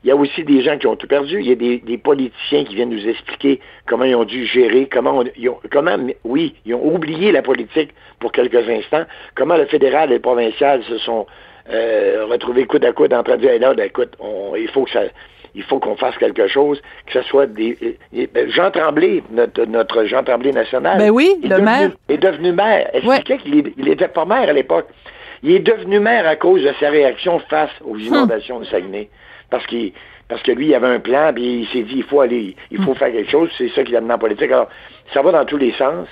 il y a aussi des gens qui ont tout perdu. Il y a des, politiciens qui viennent nous expliquer comment ils ont dû gérer, comment, ils ont, comment, oui, ils ont oublié la politique pour quelques instants, comment le fédéral et le provincial se sont euh, retrouvés coude à coude en train de dire, là, écoute, il faut que ça, il faut qu'on fasse quelque chose, que ce soit des... Ben, Jean Tremblay, notre, Jean Tremblay national... Ben oui, le maire. Est devenu maire. Expliquait qu'il n'était pas maire à l'époque. Il est devenu maire à cause de sa réaction face aux hum. inondations de Saguenay parce qu'il parce que lui, il avait un plan, puis il s'est dit, il faut aller, il faut faire quelque chose. C'est ça qu'il a amené en politique. Alors, ça va dans tous les sens.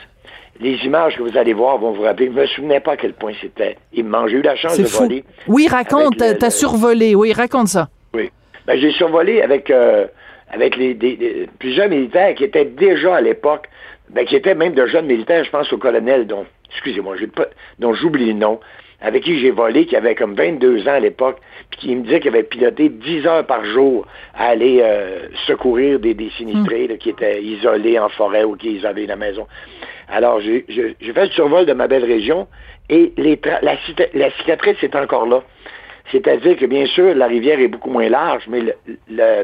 Les images que vous allez voir vont vous rappeler. Je me souvenais pas à quel point c'était immense. J'ai eu la chance de voler. Oui, raconte, t'as survolé. Oui, raconte ça. Oui. Ben, j'ai survolé avec, euh, avec les, plusieurs militaires qui étaient déjà à l'époque, ben, qui étaient même de jeunes militaires, je pense au colonel dont, excusez-moi, j'ai pas, dont j'oublie le nom, avec qui j'ai volé, qui avait comme 22 ans à l'époque, puis qui me disait qu'il avait piloté 10 heures par jour à aller euh, secourir des, des sinistrés hmm. qui étaient isolés en forêt ou qui avaient la maison. Alors, j'ai fait le survol de ma belle région et les la, la, cicatrice est encore là. C'est-à-dire que, bien sûr, la rivière est beaucoup moins large, mais le,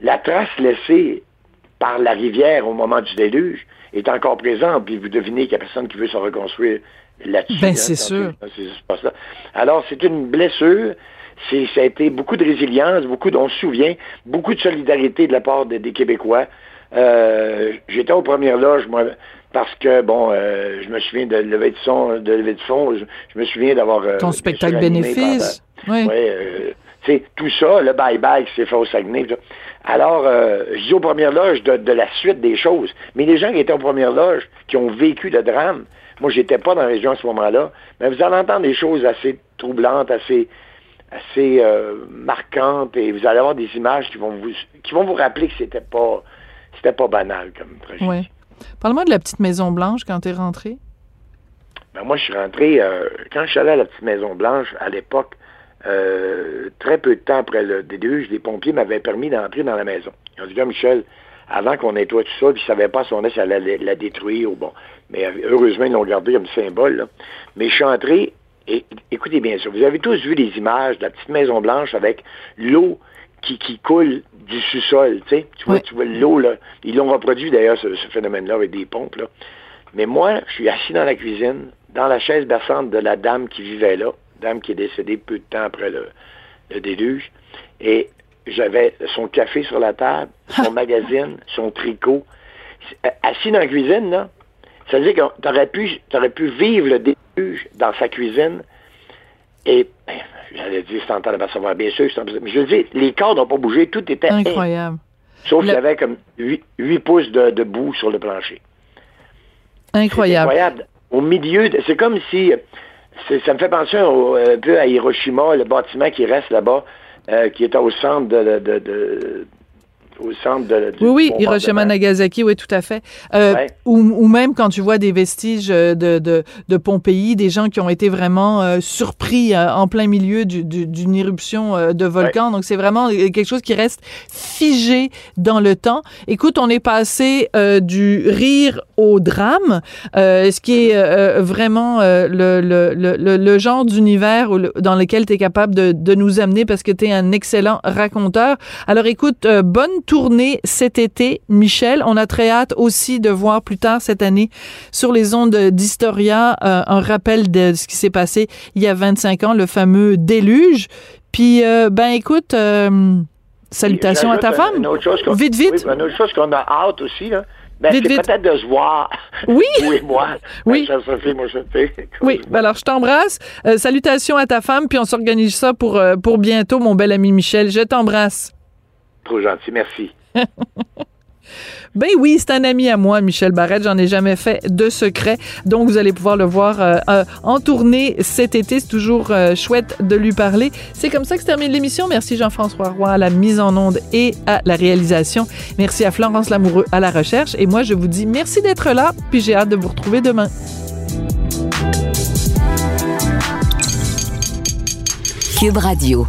la trace laissée par la rivière au moment du déluge est encore présente, puis vous devinez qu'il n'y a personne qui veut se reconstruire là-dessus. Ben, hein, c'est sûr. Alors, c'est une blessure. C'est, ça a été beaucoup de résilience, beaucoup, on se souvient, beaucoup de solidarité de la part des, Québécois. Euh, j'étais aux premières loges, moi, parce que, bon, euh, je me souviens de lever de son, de lever de fond, je, me souviens d'avoir... Euh, Ton spectacle bénéfice. Oui. Ouais, c'est tout ça, le bye-bye qui s'est fait au Saguenay. Alors, euh, je dis aux premières loges de, de, la suite des choses. Mais les gens qui étaient aux premières loges, qui ont vécu le drame, moi, j'étais pas dans la région à ce moment-là, mais vous allez entendre des choses assez troublantes, assez, assez euh, marquantes, et vous allez avoir des images qui vont vous, qui vont vous rappeler que c'était pas, c'était pas banal comme tragédie. Oui. Parle-moi de la petite Maison Blanche quand tu es rentré. Ben, moi, je suis rentré, euh, quand je suis allé à la petite Maison Blanche, à l'époque, euh, très peu de temps après le déluge, les pompiers m'avaient permis d'entrer dans la maison. Ils ont dit, là, Michel, avant qu'on nettoie tout ça, puis ils ne savaient pas si on allait la détruire ou bon. Mais heureusement, ils l'ont gardé comme symbole. Là. Mais je suis entré, et écoutez bien ça, vous avez tous vu les images de la petite Maison Blanche avec l'eau qui, qui coule du sous-sol, tu sais. Tu vois, tu vois l'eau, là. Ils l'ont reproduit d'ailleurs, ce, ce phénomène-là, avec des pompes, là. Mais moi, je suis assis dans la cuisine, dans la chaise berçante de la dame qui vivait là, dame qui est décédée peu de temps après le, le déluge, et j'avais son café sur la table, son magazine, son tricot. Assis dans la cuisine, là, ça veut dire que t'aurais pu, aurais pu vivre le déluge dans sa cuisine et ben, j'allais dire c'est en train d'apercevoir, bien sûr, mais je veux dire, les corps n'ont pas bougé, tout était incroyable. Sauf qu'il y avait comme 8, pouces de, de, boue sur le plancher. Incroyable. incroyable. Au milieu, c'est comme si ça me fait penser un, peu à Hiroshima, le bâtiment qui reste là-bas, euh, qui est au centre de, de, de, au centre de, oui, oui, Hiroshima, Nagasaki, oui, tout à fait. Euh, ouais. ou, ou, même quand tu vois des vestiges de, de, de Pompéi, des gens qui ont été vraiment euh, surpris euh, en plein milieu d'une du, éruption euh, de volcan. Ouais. Donc, c'est vraiment quelque chose qui reste figé dans le temps. Écoute, on est passé euh, du rire au drame, ce qui est vraiment le, le, le, le, genre d'univers dans lequel tu es capable de, de nous amener parce que tu es un excellent raconteur. Alors, écoute, bonne tournée cet été, Michel. On a très hâte aussi de voir plus tard cette année sur les ondes d'Historia euh, un rappel de ce qui s'est passé il y a 25 ans, le fameux déluge. Puis, euh, ben écoute, euh, salutations à ta femme. Vite, vite. Oui, une autre chose qu'on a hâte aussi, là. Ben, c'est peut-être de se voir. Oui. Et moi. Oui. Ben, ça, fait, moi, je oui. Ben, alors, je t'embrasse. Euh, salutations à ta femme, puis on s'organise ça pour, euh, pour bientôt, mon bel ami Michel. Je t'embrasse. Trop gentil, merci. Ben oui, c'est un ami à moi, Michel Barrette. J'en ai jamais fait de secret. Donc, vous allez pouvoir le voir euh, euh, en tournée cet été. C'est toujours euh, chouette de lui parler. C'est comme ça que se termine l'émission. Merci Jean-François Roy à la mise en onde et à la réalisation. Merci à Florence Lamoureux à la recherche. Et moi, je vous dis merci d'être là. Puis j'ai hâte de vous retrouver demain. Cube Radio.